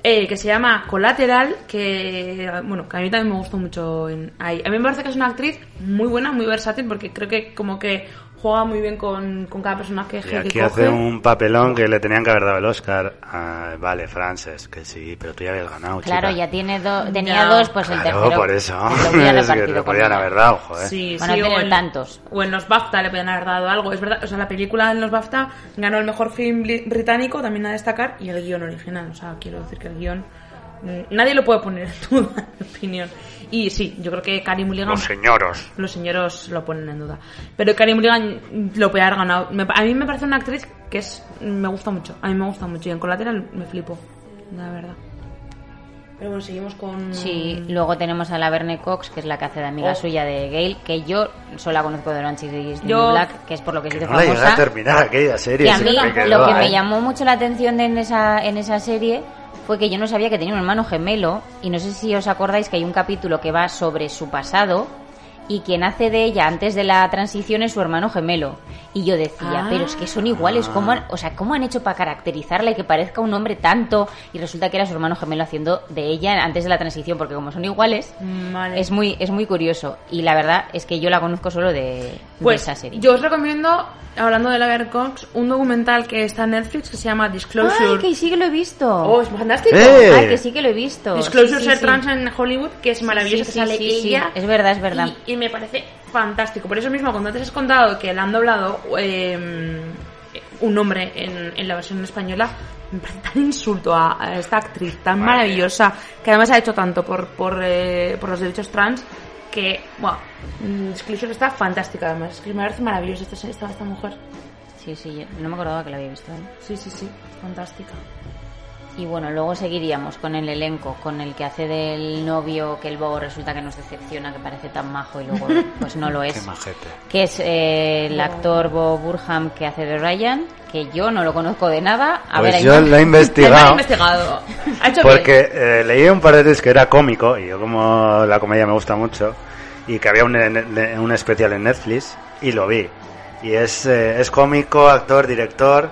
eh, que se llama Collateral, que, bueno, que a mí también me gustó mucho en, ahí. A mí me parece que es una actriz muy buena, muy versátil, porque creo que como que juega muy bien con, con cada personaje Y que aquí coge. hace un papelón que le tenían que haber dado el Oscar. Ah, vale, Frances, que sí, pero tú ya habías ganado, Claro, chica. ya tiene do- tenía Ya. dos, pues el Claro, tercero. por eso. <laughs> Es que le podían haber dado, joder. Sí, Para sí, no o en, tantos. o en los BAFTA le podían haber dado algo. Es verdad, o sea, la película en los BAFTA ganó el mejor film bri- británico, también a destacar, y el guion original. O sea, quiero decir que el guion mm, nadie lo puede poner en duda, <laughs> en mi opinión. Y sí, yo creo que Carey Mulligan... Los señoros. Los señoros lo ponen en duda. Pero Carey Mulligan lo puede haber ganado. Me- a mí me parece una actriz que es me gusta mucho. A mí me gusta mucho. Y en Collateral me flipo, la verdad. Pero bueno, seguimos con... Sí, luego tenemos a la Verne Cox, que es la que hace de amiga Oh. suya de Gail, que yo solo la conozco de Orange is the New Yo- Black, que es por lo que se hizo No la llegué a famosa. terminar aquella serie. Que a mí lo que me llamó mucho la atención de en esa, en esa serie fue que yo no sabía que tenía un hermano gemelo y no sé si os acordáis que hay un capítulo que va sobre su pasado y quien hace de ella antes de la transición es su hermano gemelo. Y yo decía, Ah. pero es que son iguales, ¿cómo han, o sea, ¿cómo han hecho para caracterizarla y que parezca un hombre tanto? Y resulta que era su hermano gemelo haciendo de ella antes de la transición, porque como son iguales, Vale. es muy, es muy curioso. Y la verdad es que yo la conozco solo de, de Pues esa serie. yo os recomiendo, hablando de la Cox, un documental que está en Netflix que se llama Disclosure. ¡Ay, que sí que lo he visto! Oh, es fantástico. ¡Eh! Ay, que sí que lo he visto. Disclosure Sí, sí, Ser sí. Trans en Hollywood, que es maravilloso, sí, que sale sí, sí, ella. es verdad, es verdad. Y, y me parece fantástico. Por eso mismo, cuando antes has contado que la han doblado eh, un nombre en, en la versión española, me parece tan insulto a, a esta actriz tan maravillosa, que además ha hecho tanto por, por, eh, por los derechos trans, que, bueno, mm, Disclosure está fantástica además. Es que me parece maravillosa esta, esta, esta mujer. Sí, sí, no me acordaba que la había visto. ¿eh? Sí, sí, sí, fantástica. Y bueno, luego seguiríamos con el elenco, con el que hace del novio que luego resulta que nos decepciona, que parece tan majo y luego <laughs> pues no lo Qué es. majete. Que es eh, el actor Bob Burham que hace de Ryan, que yo no lo conozco de nada. A Pues ver, yo <laughs> la he investigado. investigado. <laughs> Ha hecho Porque eh, leí un par de veces que era cómico, y yo como la comedia me gusta mucho, y que había un, en- un especial en Netflix, y lo vi. Y es, eh, es cómico, actor, director,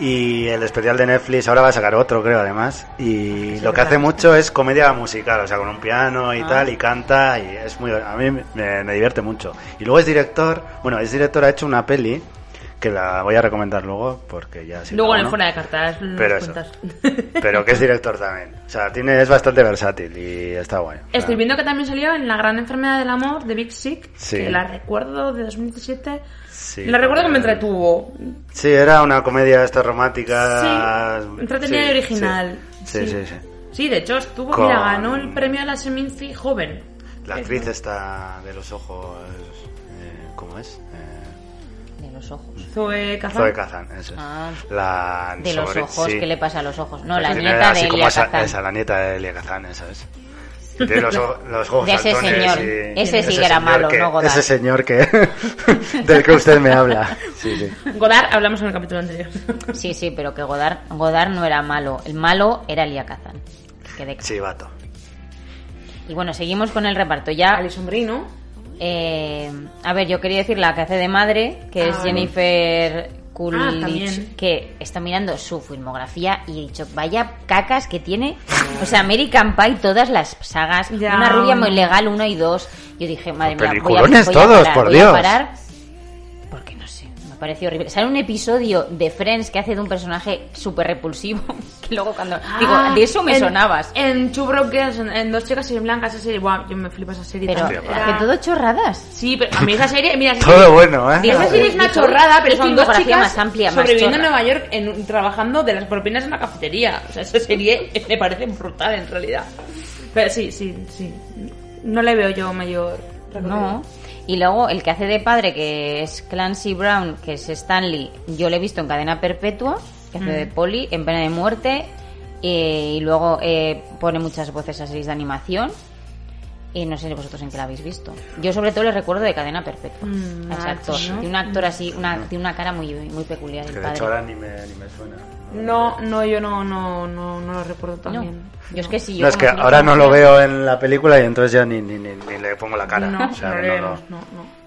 y el especial de Netflix ahora va a sacar otro, creo, además. Y lo que hace mucho es comedia musical, o sea, con un piano y Ah. tal, y canta, y es muy... A mí me, me divierte mucho. Y luego es director, bueno, es director, ha hecho una peli, que la voy a recomendar luego, porque ya... si Luego no, en el fuera de cartas Pero eso. pero que es director también. O sea, tiene, es bastante versátil y está guay. O sea, Estoy viendo que también salió en La Gran Enfermedad del Amor de Big Sick, Sí. que la recuerdo de 2017. sí, la recuerdo que me entretuvo. Sí, era una comedia esta romántica. Sí, entretenida y original. Sí, sí, Sí. sí. de hecho estuvo, Con- mira, ganó el premio a la Seminci joven. La actriz está de los ojos. eh, ¿Cómo es? Eh, los ojos. Zoe Kazan. Zoe Kazan, eso es. Ah, La de los sobre- ojos, sí. ¿qué le pasa a los ojos? No, Que la tiene nieta de Elia esa, Kazan. esa, la nieta de Elia Kazan, esa es. Tiene los, ojos- <laughs> los ojos De ese señor. y- Ese sí que era malo, que- no Godard. Ese señor que <laughs> del que usted me habla. Sí, sí. Godard, hablamos en el capítulo anterior. <laughs> Sí, sí, pero que Godard, Godard no era malo. El malo era Elia Kazan. Que de- Chivato. Y bueno, seguimos con el reparto. Ya Alison Brie, ¿no? Eh, a ver, yo quería decir la que hace de madre, que Ah, es vale. Jennifer Ah, Coolidge, que está mirando su filmografía y he dicho, vaya cacas que tiene. O sea, American Pie, todas las sagas, Ya. una rubia muy legal, una y dos. Yo dije, madre mía, voy a, voy a todos, parar, por voy a Dios. parar, pareció horrible. Sale un episodio de Friends que hace de un personaje súper repulsivo. <laughs> Que luego cuando. digo, Ah, de eso me en- sonabas. En Two Broke Girls, en, en Dos Chicas y en Blancas, esa serie, buah, yo me flipa esa serie. Pero que todo chorradas. Sí, pero a mí esa serie, mira, esa Todo serie- bueno, ¿eh? Esa serie es una chorrada, pero son dos chicas más amplia, más sobreviviendo en. Nueva York en trabajando de las propinas en la cafetería. O sea, esa serie <laughs> me parece brutal en realidad. Pero sí, sí, sí. No le veo yo mayor recorrido. No. Y luego el que hace de padre, que es Clancy Brown, que es Stanley, yo lo he visto en cadena perpetua, que hace Mm. de poli, en pena de muerte, eh, y luego eh, pone muchas voces a series de animación. Y no sé vosotros en qué la habéis visto. Yo sobre todo le recuerdo de cadena perpetua. Mm, a ese ah, actor. Tiene un actor así, una, tiene una cara muy, muy peculiar. el Que de padre. hecho ahora ni me, ni me suena. No, no, yo no, no, no, no lo recuerdo también. Yo es que sí, yo No, es que ahora no lo veo en la película y entonces ya ni, ni, ni, ni le pongo la cara. No, o sea, no no, no. vemos, no, no.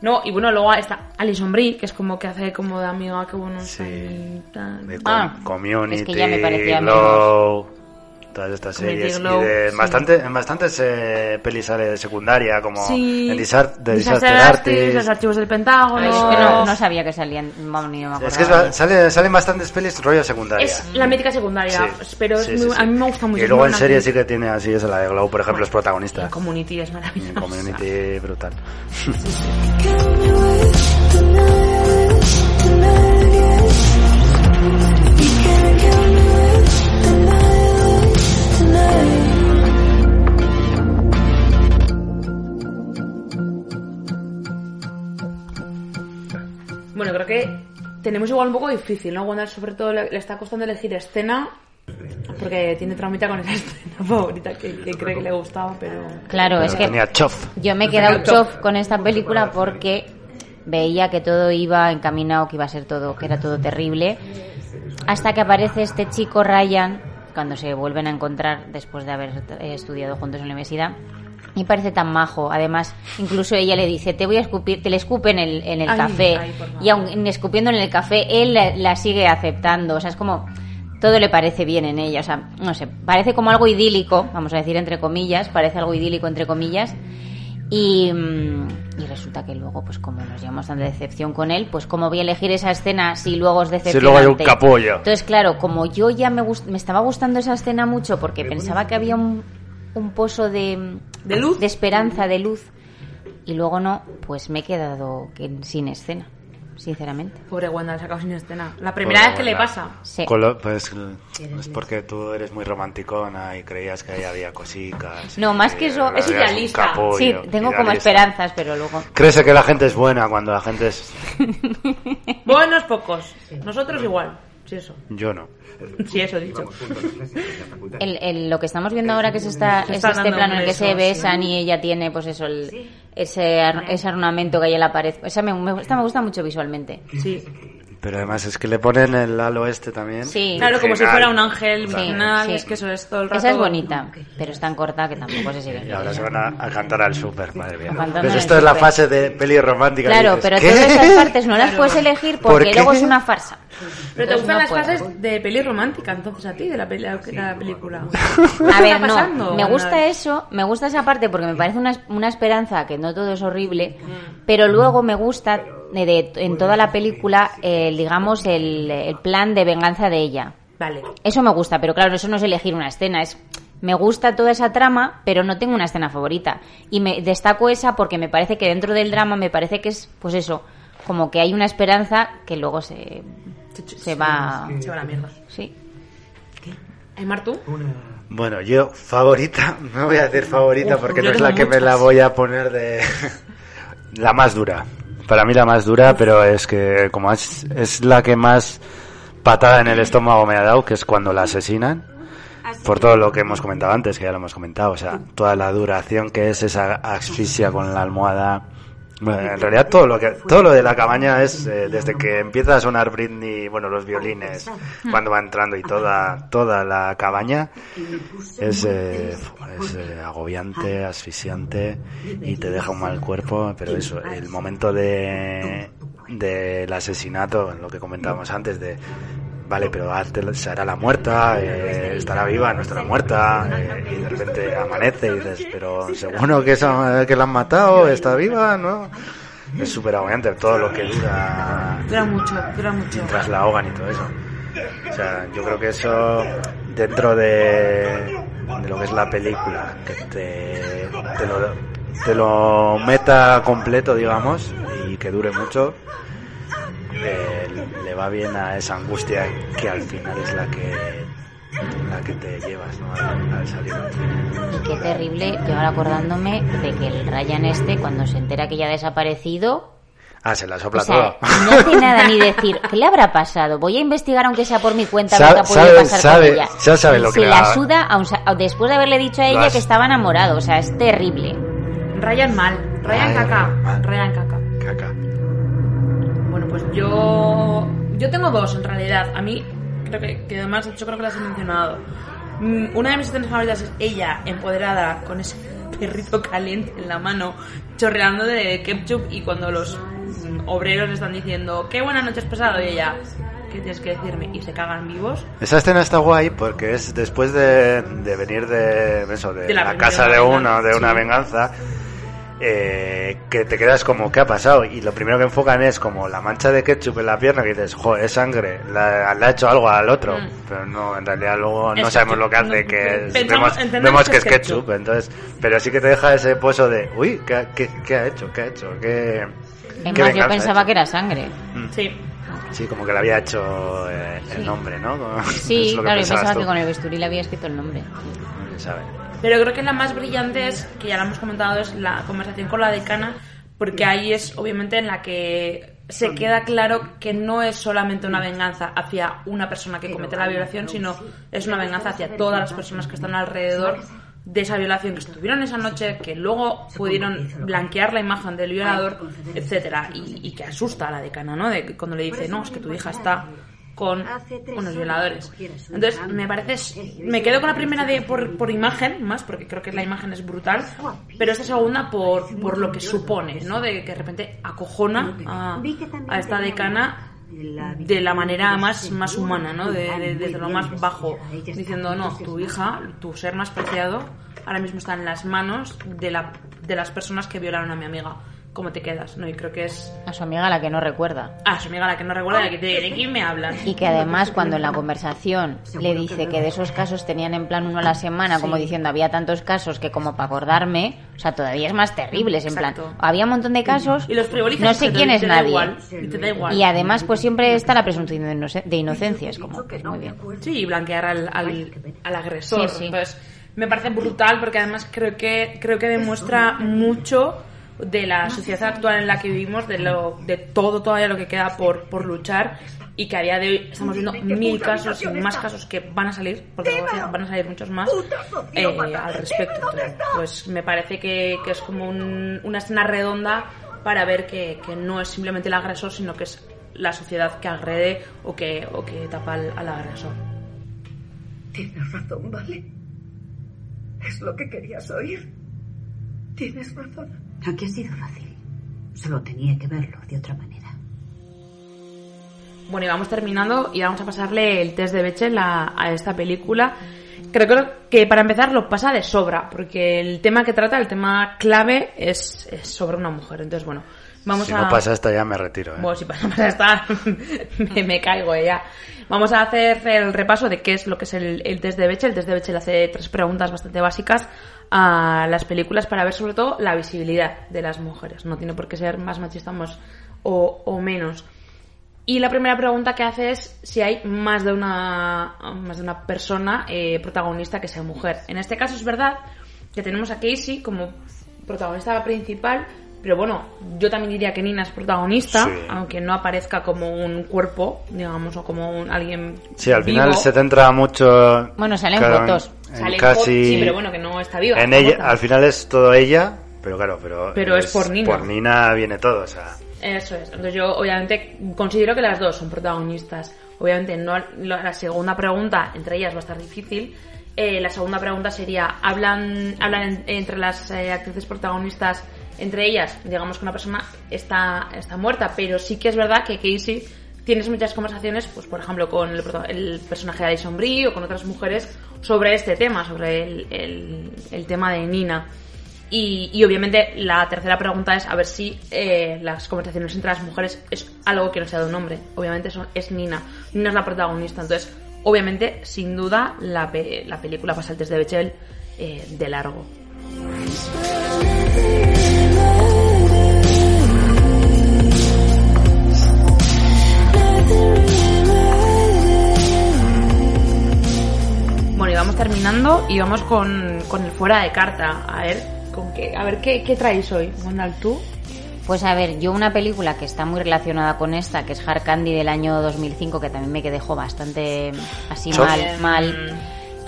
No, y bueno, luego está Alison Brie, que es como que hace como de amiga que bueno ahí, tal. De Ah, com- community, es que ya me parecía Glow, todas estas series. Glow, y de sí. bastante, en bastantes eh, pelis sale de secundaria, como Sí. en Disar- de Disaster Disaster Artist, Artist. los archivos del Pentágono. Ay, es que no, no sabía que salían. Ni me Es que es sale, salen bastantes pelis rollo secundaria. Es la mítica secundaria, Sí, pero es sí, muy- a mí me gusta mucho. Y luego en serie sí que tiene así, es la de Glow, por ejemplo, es protagonista. En Community es maravilloso. En Community brutal. <laughs> Bueno, creo que tenemos igual un poco difícil, ¿no? Wanda sobre todo le, le está costando elegir escena porque tiene traumita con esa <laughs> escena favorita que, que cree que le gustaba, pero... Claro, es que Tenía chof. yo me he quedado chof con esta película porque veía que todo iba encaminado, que iba a ser todo, que era todo terrible, hasta que aparece este chico Ryan, cuando se vuelven a encontrar después de haber eh, estudiado juntos en la universidad. Y parece tan majo. Además, incluso ella le dice, te voy a escupir, te le escupe en el, en el Ay, café. ay, y aun escupiendo en el café, él la, la sigue aceptando. O sea, es como, todo le parece bien en ella. O sea, no sé, parece como algo idílico, vamos a decir entre comillas, parece algo idílico entre comillas. Y, mm, y resulta que luego, pues como nos llevamos tanta decepción con él, pues como voy a elegir esa escena si luego es decepcionante. luego hay un capullo. Entonces, claro, como yo ya me, gust- me estaba gustando esa escena mucho porque pensaba que había un, un pozo de, ¿De luz? de esperanza, de luz, y luego no, pues me he quedado que- sin escena, sinceramente. Pobre Wanda, la sacado sin escena. La primera Pobre vez que le pasa. Sí. Lo- pues es porque tú eres muy romanticona y creías que ahí había cositas. No, más que eso, es idealista. capullo, Sí, tengo como esperanzas, pero luego... Crees que la gente es buena cuando la gente es... <laughs> Buenos pocos. Nosotros igual. Sí, eso. Yo no. Sí, eso he dicho. El, el- lo que estamos viendo ahora que es, esta, Se es está este dando plano en el que se sí. besan y ella tiene pues eso el, ese, ar- ese ornamento que hay en la pared esa me, me, esta me gusta mucho visualmente Sí. Pero además es que le ponen el halo este también. Sí. Claro, como si fuera un ángel Sí, sí. es que eso es todo el rato... esa es bonita pero es tan corta que tampoco se sigue Y ahora se van a, a cantar al súper, madre mía. Cantando Pues esto es la fase de peli romántica. claro dices, pero ¿qué? todas esas partes no las <laughs> puedes elegir ¿Por porque luego es una farsa Pero te gustan no las puedo. fases de peli romántica, entonces a ti, de la, peli- de la película. <laughs> A ver, no, me gusta eso, me gusta esa parte porque me parece una, una esperanza que no todo es horrible, Mm. pero luego me gusta de, en toda la película, eh, digamos, el, el plan de venganza de ella. Vale. Eso me gusta, pero claro, eso no es elegir una escena, es me gusta toda esa trama, pero no tengo una escena favorita. Y me destaco esa porque me parece que dentro del drama me parece que es, pues eso, como que hay una esperanza que luego se, se va... Se va a la mierda. Sí. Aymar, ¿tú? Bueno, yo favorita, no voy a decir favorita porque no es la que me la voy a poner de... <laughs> la más dura. Para mí la más dura, pero es que como es, es la que más patada en el estómago me ha dado, que es cuando la asesinan. Por todo lo que hemos comentado antes, que ya lo hemos comentado, o sea, toda la duración que es esa asfixia con la almohada. Bueno, en realidad todo lo que todo lo de la cabaña es eh, desde que empieza a sonar Britney, bueno, los violines, cuando va entrando y toda toda la cabaña es, eh, es eh, agobiante, asfixiante y te deja un mal cuerpo, pero eso, el momento de del asesinato, lo que comentábamos antes de vale, pero hazte- se hará la muerta, eh, estará viva, no estará muerta, eh, y de repente amanece y dices, pero seguro que, esa- que la han matado, está viva, ¿no? es súper agobiante todo lo que dura Dura mucho, dura mucho. mientras la ahogan y todo eso. O sea, yo creo que eso dentro de, de lo que es la película, que te, te lo, te lo meta completo, digamos, y que dure mucho, eh, le va bien a esa angustia que al final es la que la que te llevas ¿no? al, al salir al cine. Y qué terrible, yo ahora acordándome de que el Ryan este, cuando se entera que ya ha desaparecido, Ah, se la sopla o sea, todo. no hace <laughs> nada ni decir, ¿qué le habrá pasado? Voy a investigar aunque sea por mi cuenta lo que ha podido sabe- pasar sabe- con ella. ya sabe lo que se le la suda aun después de haberle dicho a ella has- que estaba enamorado, o sea, es terrible. Ryan mal, Ryan Ryan caca, mal. Ryan caca. Caca. Pues yo yo tengo dos en realidad. A mí creo que, que además yo creo que las he mencionado. Mm, Una de mis escenas favoritas es ella empoderada con ese <laughs> perrito caliente en la mano, chorreando de ketchup y cuando los mm, obreros le están diciendo qué buena noche has pasado y ella ¿qué tienes que decirme? y se cagan vivos. Esa escena está guay porque es después de, de venir de, eso, de, De la casa de uno, de una sí. venganza, eh, que te quedas como, ¿qué ha pasado? Y lo primero que enfocan es como la mancha de ketchup en la pierna que dices, joder, es sangre, la- le ha hecho algo al otro. Mm. Pero no, en realidad luego no Es sabemos ketchup. lo que hace, No, que es- pensamos- vemos, vemos que es ketchup. ketchup. Entonces, pero sí que te deja ese pozo de, uy, ¿qué, ha- qué, qué ha hecho? ¿Qué ha hecho? ¿Qué, Es qué más, yo pensaba que era sangre. Mm. Sí. Sí, como que le había hecho eh, el nombre, ¿no? Como- <laughs> Sí, claro, yo pensaba tú. que con el bisturí le había escrito el nombre. No se sabe. Pero creo que la más brillante es, que ya lo hemos comentado, es la conversación con la decana, porque ahí es obviamente en la que se queda claro que no es solamente una venganza hacia una persona que comete la violación, sino es una venganza hacia todas las personas que están alrededor de esa violación que estuvieron esa noche, que luego pudieron blanquear la imagen del violador, etcétera, y, y que asusta a la decana, ¿no? De cuando le dice, no, es que tu hija está con unos violadores. Entonces, me parece, me quedo con la primera de por, por imagen, más, porque creo que la imagen es brutal, pero esta segunda por, por lo que supone, ¿no? De que de repente acojona a, a esta decana de la manera más, más humana, ¿no? De, de- desde lo más bajo, diciendo, no, tu hija, tu ser más preciado, ahora mismo está en las manos de, la, de las personas que violaron a mi amiga. ¿Cómo te quedas? ¿no? Y creo que es A su amiga la que no recuerda. a su amiga la que no recuerda de, que- de quién me hablan. Y que además cuando en la conversación le dice que de esos casos tenían en plan uno a la semana, como diciendo había tantos casos que como para acordarme, o sea, todavía es más terrible, es en plan, había un montón de casos, Y los no sé te- quién te es da nadie. igual, y te da igual. Y además pues siempre está la presunción de, inoce- de inocencia, es como, pues muy bien. Sí, y blanquear al, al, al agresor. Sí, sí. Entonces, me parece brutal porque además creo que, creo que demuestra mucho de la sociedad actual en la que vivimos, de lo, de todo todavía lo que queda por, por luchar y que a día de hoy estamos viendo mil casos y más casos que van a salir, porque van a salir muchos más eh, al respecto. Entonces, pues me parece que, que es como un- una escena redonda para ver que, que no es simplemente el agresor, sino que es la sociedad que agrede o que, o que tapa al, al agresor. Tienes razón, ¿vale? Es lo que querías oír. Tienes razón. Aquí ha sido fácil. Solo tenía que verlo de otra manera. Bueno, y vamos terminando y vamos a pasarle el test de Bechdel a, a esta película. Creo que para empezar lo pasa de sobra, porque el tema que trata, el tema clave, es, es sobre una mujer. Entonces, bueno, vamos si a... no pasa esto ya me retiro. ¿eh? Bueno, si pasamos <laughs> a esta, <laughs> me, me caigo ya. Vamos a hacer el repaso de qué es lo que es el, el test de Bechdel. El test de Bechdel hace tres preguntas bastante básicas a las películas para ver sobre todo la visibilidad de las mujeres. No tiene por qué ser más machista más o, o menos. Y la primera pregunta que hace es si hay más de una, más de una persona eh, protagonista que sea mujer. En este caso es verdad que tenemos a Casey como protagonista principal, pero bueno, yo también diría que Nina es protagonista, Sí. aunque no aparezca como un cuerpo, digamos, o como un, alguien Sí, al final se centra mucho. Bueno, salen fotos. en Salen casi. fotos, sí, pero bueno, que no está viva. En ella, al final es todo ella, pero claro, pero. Pero es por Nina. Por Nina viene todo, o sea. Eso es. Entonces yo obviamente considero que las dos son protagonistas. Obviamente no la la segunda pregunta entre ellas va a estar difícil. Eh, la segunda pregunta sería hablan hablan en- entre las eh, actrices protagonistas entre ellas digamos que una persona está está muerta pero sí que es verdad que Casey tienes muchas conversaciones pues por ejemplo con el, personaje de Alison Brie o con otras mujeres sobre este tema sobre el, el- tema de Nina Y, y obviamente la tercera pregunta es a ver si eh, las conversaciones entre las mujeres es algo que no sea de un hombre. Obviamente son, es Nina. Nina es la protagonista. Entonces, obviamente, sin duda, la, la película pasa el test de Bechdel eh, de largo. Bueno, y vamos terminando y vamos con, con el fuera de carta. A ver, con qué, a ver qué, qué traéis hoy, Gondal, tú. Pues a ver, yo una película que está muy relacionada con esta, que es Hard Candy del año 2005, que también me dejó bastante así Chof. mal, mal,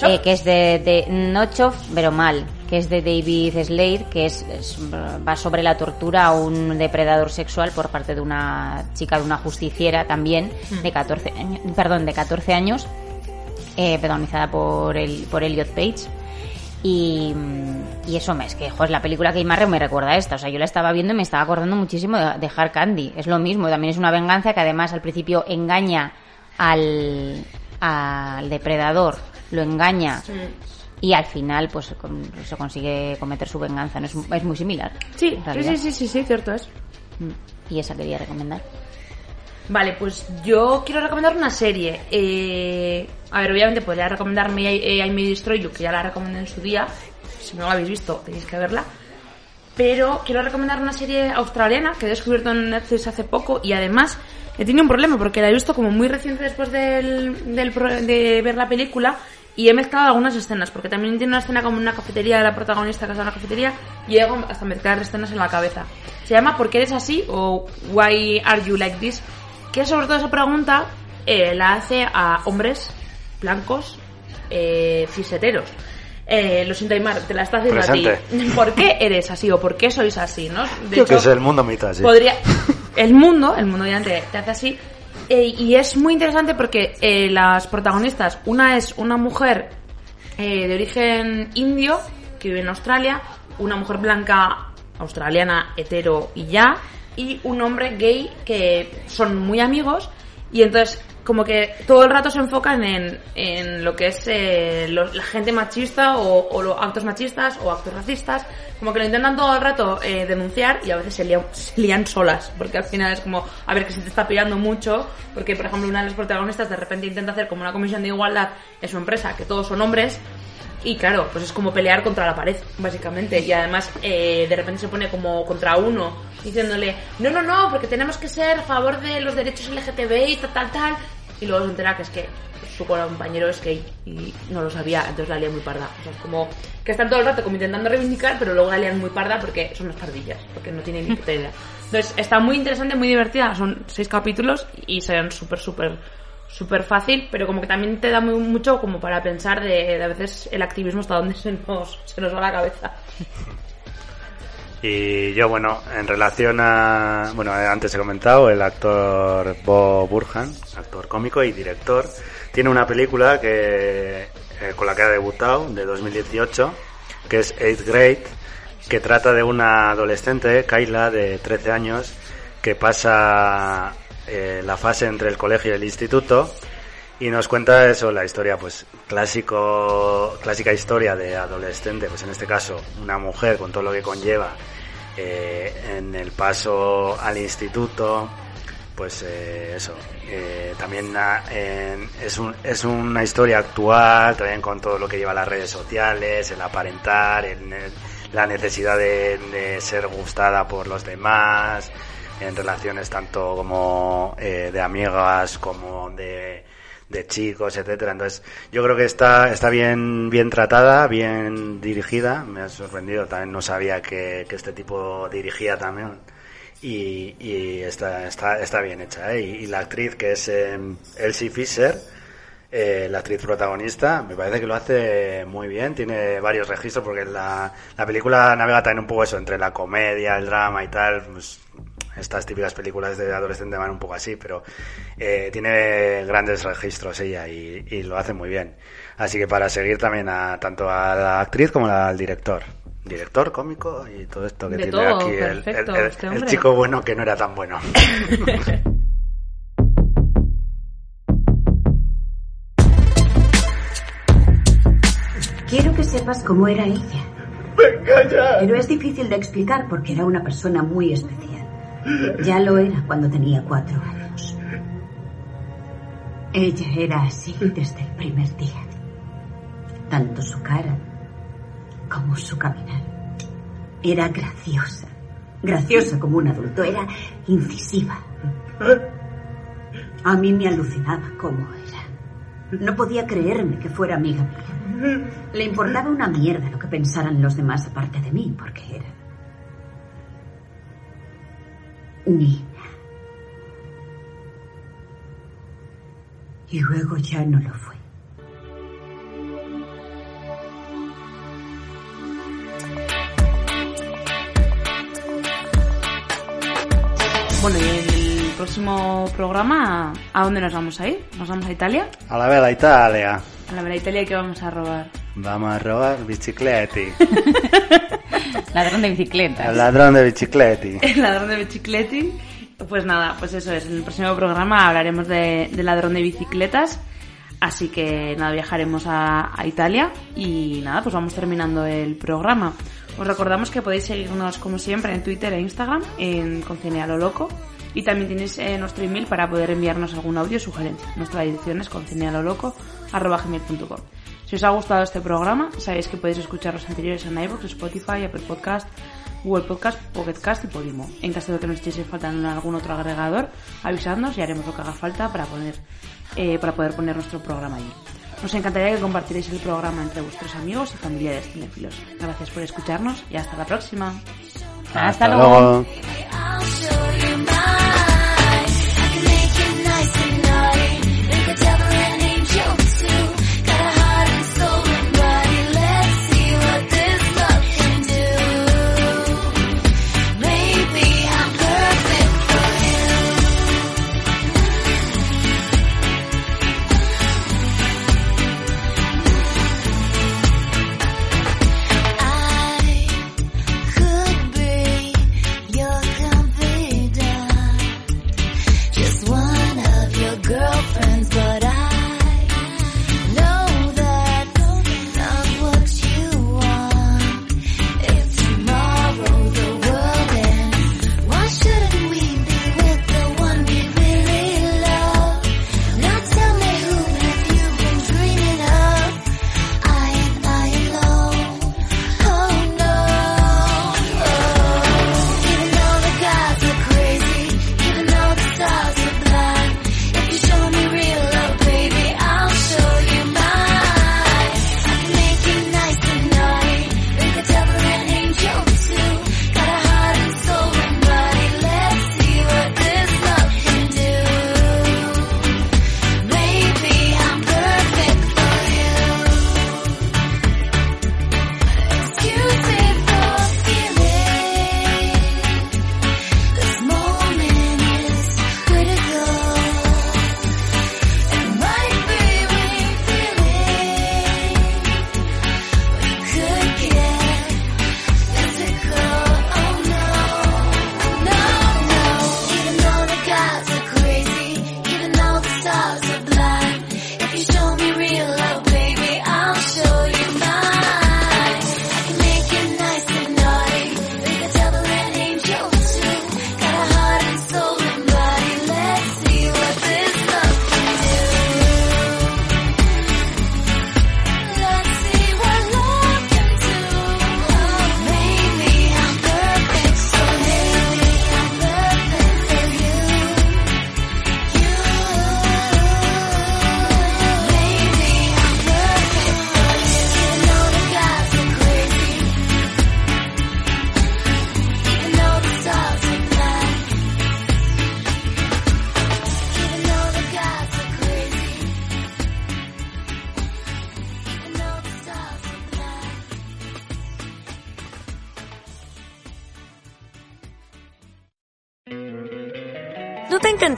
eh, que es de, de no chof, pero mal, que es de David Slade, que es, es- va sobre la tortura a un depredador sexual por parte de una chica, de una justiciera también, Mm. de 14 años, perdón, de 14 años, eh, protagonizada por el, por Elliot Page. Y, y eso me es que jo, es la película que más me recuerda a esta. O sea, yo la estaba viendo y me estaba acordando muchísimo de, de Hard Candy. Es lo mismo, también es una venganza que además al principio engaña al, al depredador, lo engaña y al final pues con- se consigue cometer su venganza. ¿no? Es, es muy similar. Sí, sí, sí, sí, sí, cierto es. Mm, Y esa quería recomendar. Vale, pues yo quiero recomendar una serie. Eh, a ver, obviamente podría recomendarme I, I May Destroy You, que ya la recomendé en su día. Si no la habéis visto, tenéis que verla. Pero quiero recomendar una serie australiana que he descubierto en Netflix hace poco y además he tenido un problema porque la he visto como muy reciente después del, del de ver la película y he mezclado algunas escenas porque también tiene una escena como en una cafetería de la protagonista que está en una cafetería y llego hasta mezclar escenas en la cabeza. Se llama ¿Por qué eres así? o Why are you like this? Que sobre todo esa pregunta eh, la hace a hombres blancos eh, ciseteros. Eh, lo siento, Aymar, te la estás haciendo a ti. <laughs> ¿Por qué eres así o por qué sois así? ¿no? De Yo que sé, el mundo así. podría el mundo el mundo ya te, te hace así Eh, y es muy interesante porque eh, las protagonistas una es una mujer eh, de origen indio que vive en Australia una mujer blanca australiana hetero y ya y un hombre gay que son muy amigos y entonces como que todo el rato se enfocan en, en lo que es eh, la gente machista o, los actos machistas o actos racistas como que lo intentan todo el rato eh, denunciar y a veces se lían, se lían solas porque al final es como a ver que se te está pillando mucho porque por ejemplo una de las protagonistas de repente intenta hacer como una comisión de igualdad en su empresa que todos son hombres y claro, pues es como pelear contra la pared, básicamente. Y además, eh, de repente se pone como contra uno, diciéndole, no, no, no, porque tenemos que ser a favor de los derechos LGTBI, tal, tal, tal. Y luego se entera que es que su compañero es gay y no lo sabía, entonces la lían muy parda. O sea, es como que están todo el rato como intentando reivindicar, pero luego la lían muy parda porque son unas pardillas, porque no tienen ni puta idea. Entonces, está muy interesante, muy divertida. Son seis capítulos y se ven súper, súper súper fácil, pero como que también te da muy, mucho como para pensar de, a veces el activismo hasta dónde <laughs> se nos, se nos va la cabeza. Y yo, bueno, en relación a. Bueno, eh, antes he comentado, el actor Bob Burhan, actor cómico y director, tiene una película que eh, con la que ha debutado, de 2018, que es Eighth Grade, que trata de una adolescente, Kyla, de 13 años, que pasa eh, la fase entre el colegio y el instituto y nos cuenta eso, la historia, pues clásico, clásica historia de adolescente, pues en este caso una mujer con todo lo que conlleva eh, en el paso al instituto, pues eh, eso. eh, también ah, en- es, es una historia actual, también con todo lo que lleva las redes sociales, el aparentar, el- el- la necesidad de ser gustada por los demás, en relaciones tanto como eh, de amigas como de, de chicos, etcétera. Entonces, yo creo que está, está bien, bien tratada, bien dirigida. Me ha sorprendido, también no sabía que, que este tipo dirigía también. Y, y está, está, está bien hecha, ¿eh? y, la actriz que es eh, Elsie Fisher, eh, la actriz protagonista, me parece que lo hace muy bien, tiene varios registros porque la, la película navega también un poco eso, entre la comedia, el drama y tal, pues, estas típicas películas de adolescente van un poco así, pero eh, tiene grandes registros ella y, y lo hace muy bien. Así que para seguir también a tanto a la actriz como al director. Director, cómico y todo esto que De tiene todo, aquí el, perfecto, el- el- este el chico bueno que no era tan bueno. <laughs> Quiero que sepas cómo era ella. Venga ya. Pero es difícil de explicar porque era una persona muy especial. Ya lo era cuando tenía cuatro años. Ella era así desde el primer día. Tanto su cara como su caminar. Era graciosa. Graciosa como un adulto. Era incisiva. A mí me alucinaba cómo era. No podía creerme que fuera amiga mía. Le importaba una mierda lo que pensaran los demás aparte de mí, porque era Y luego ya no lo fue. Bueno, y en el próximo programa, ¿a dónde nos vamos a ir? ¿Nos vamos a Italia? A la vela Italia. A la Italia, ¿qué vamos a robar? Vamos a robar bicicleti. <laughs> Ladrón de bicicletas. El ladrón de bicicleti. <laughs> El ladrón de bicicleti. Pues nada, pues eso es. En el próximo programa hablaremos de, de ladrón de bicicletas. Así que nada, viajaremos a, a Italia y nada, pues vamos terminando el programa. Os recordamos que podéis seguirnos como siempre en Twitter e Instagram en Concine a lo Loco y también tenéis eh, nuestro email para poder enviarnos algún audio o sugerencia. Nuestra dirección es concinealoloco.com. Si os ha gustado este programa, sabéis que podéis escuchar los anteriores en iVoox, Spotify, Apple Podcast, Google Podcast, Pocket Cast y Podimo. En caso de que nos estéis faltando en algún otro agregador, avisadnos y haremos lo que haga falta para poner eh, para poder poner nuestro programa allí. Nos encantaría que compartierais el programa entre vuestros amigos y familiares cinéfilos. Gracias por escucharnos y hasta la próxima. Hasta luego. Could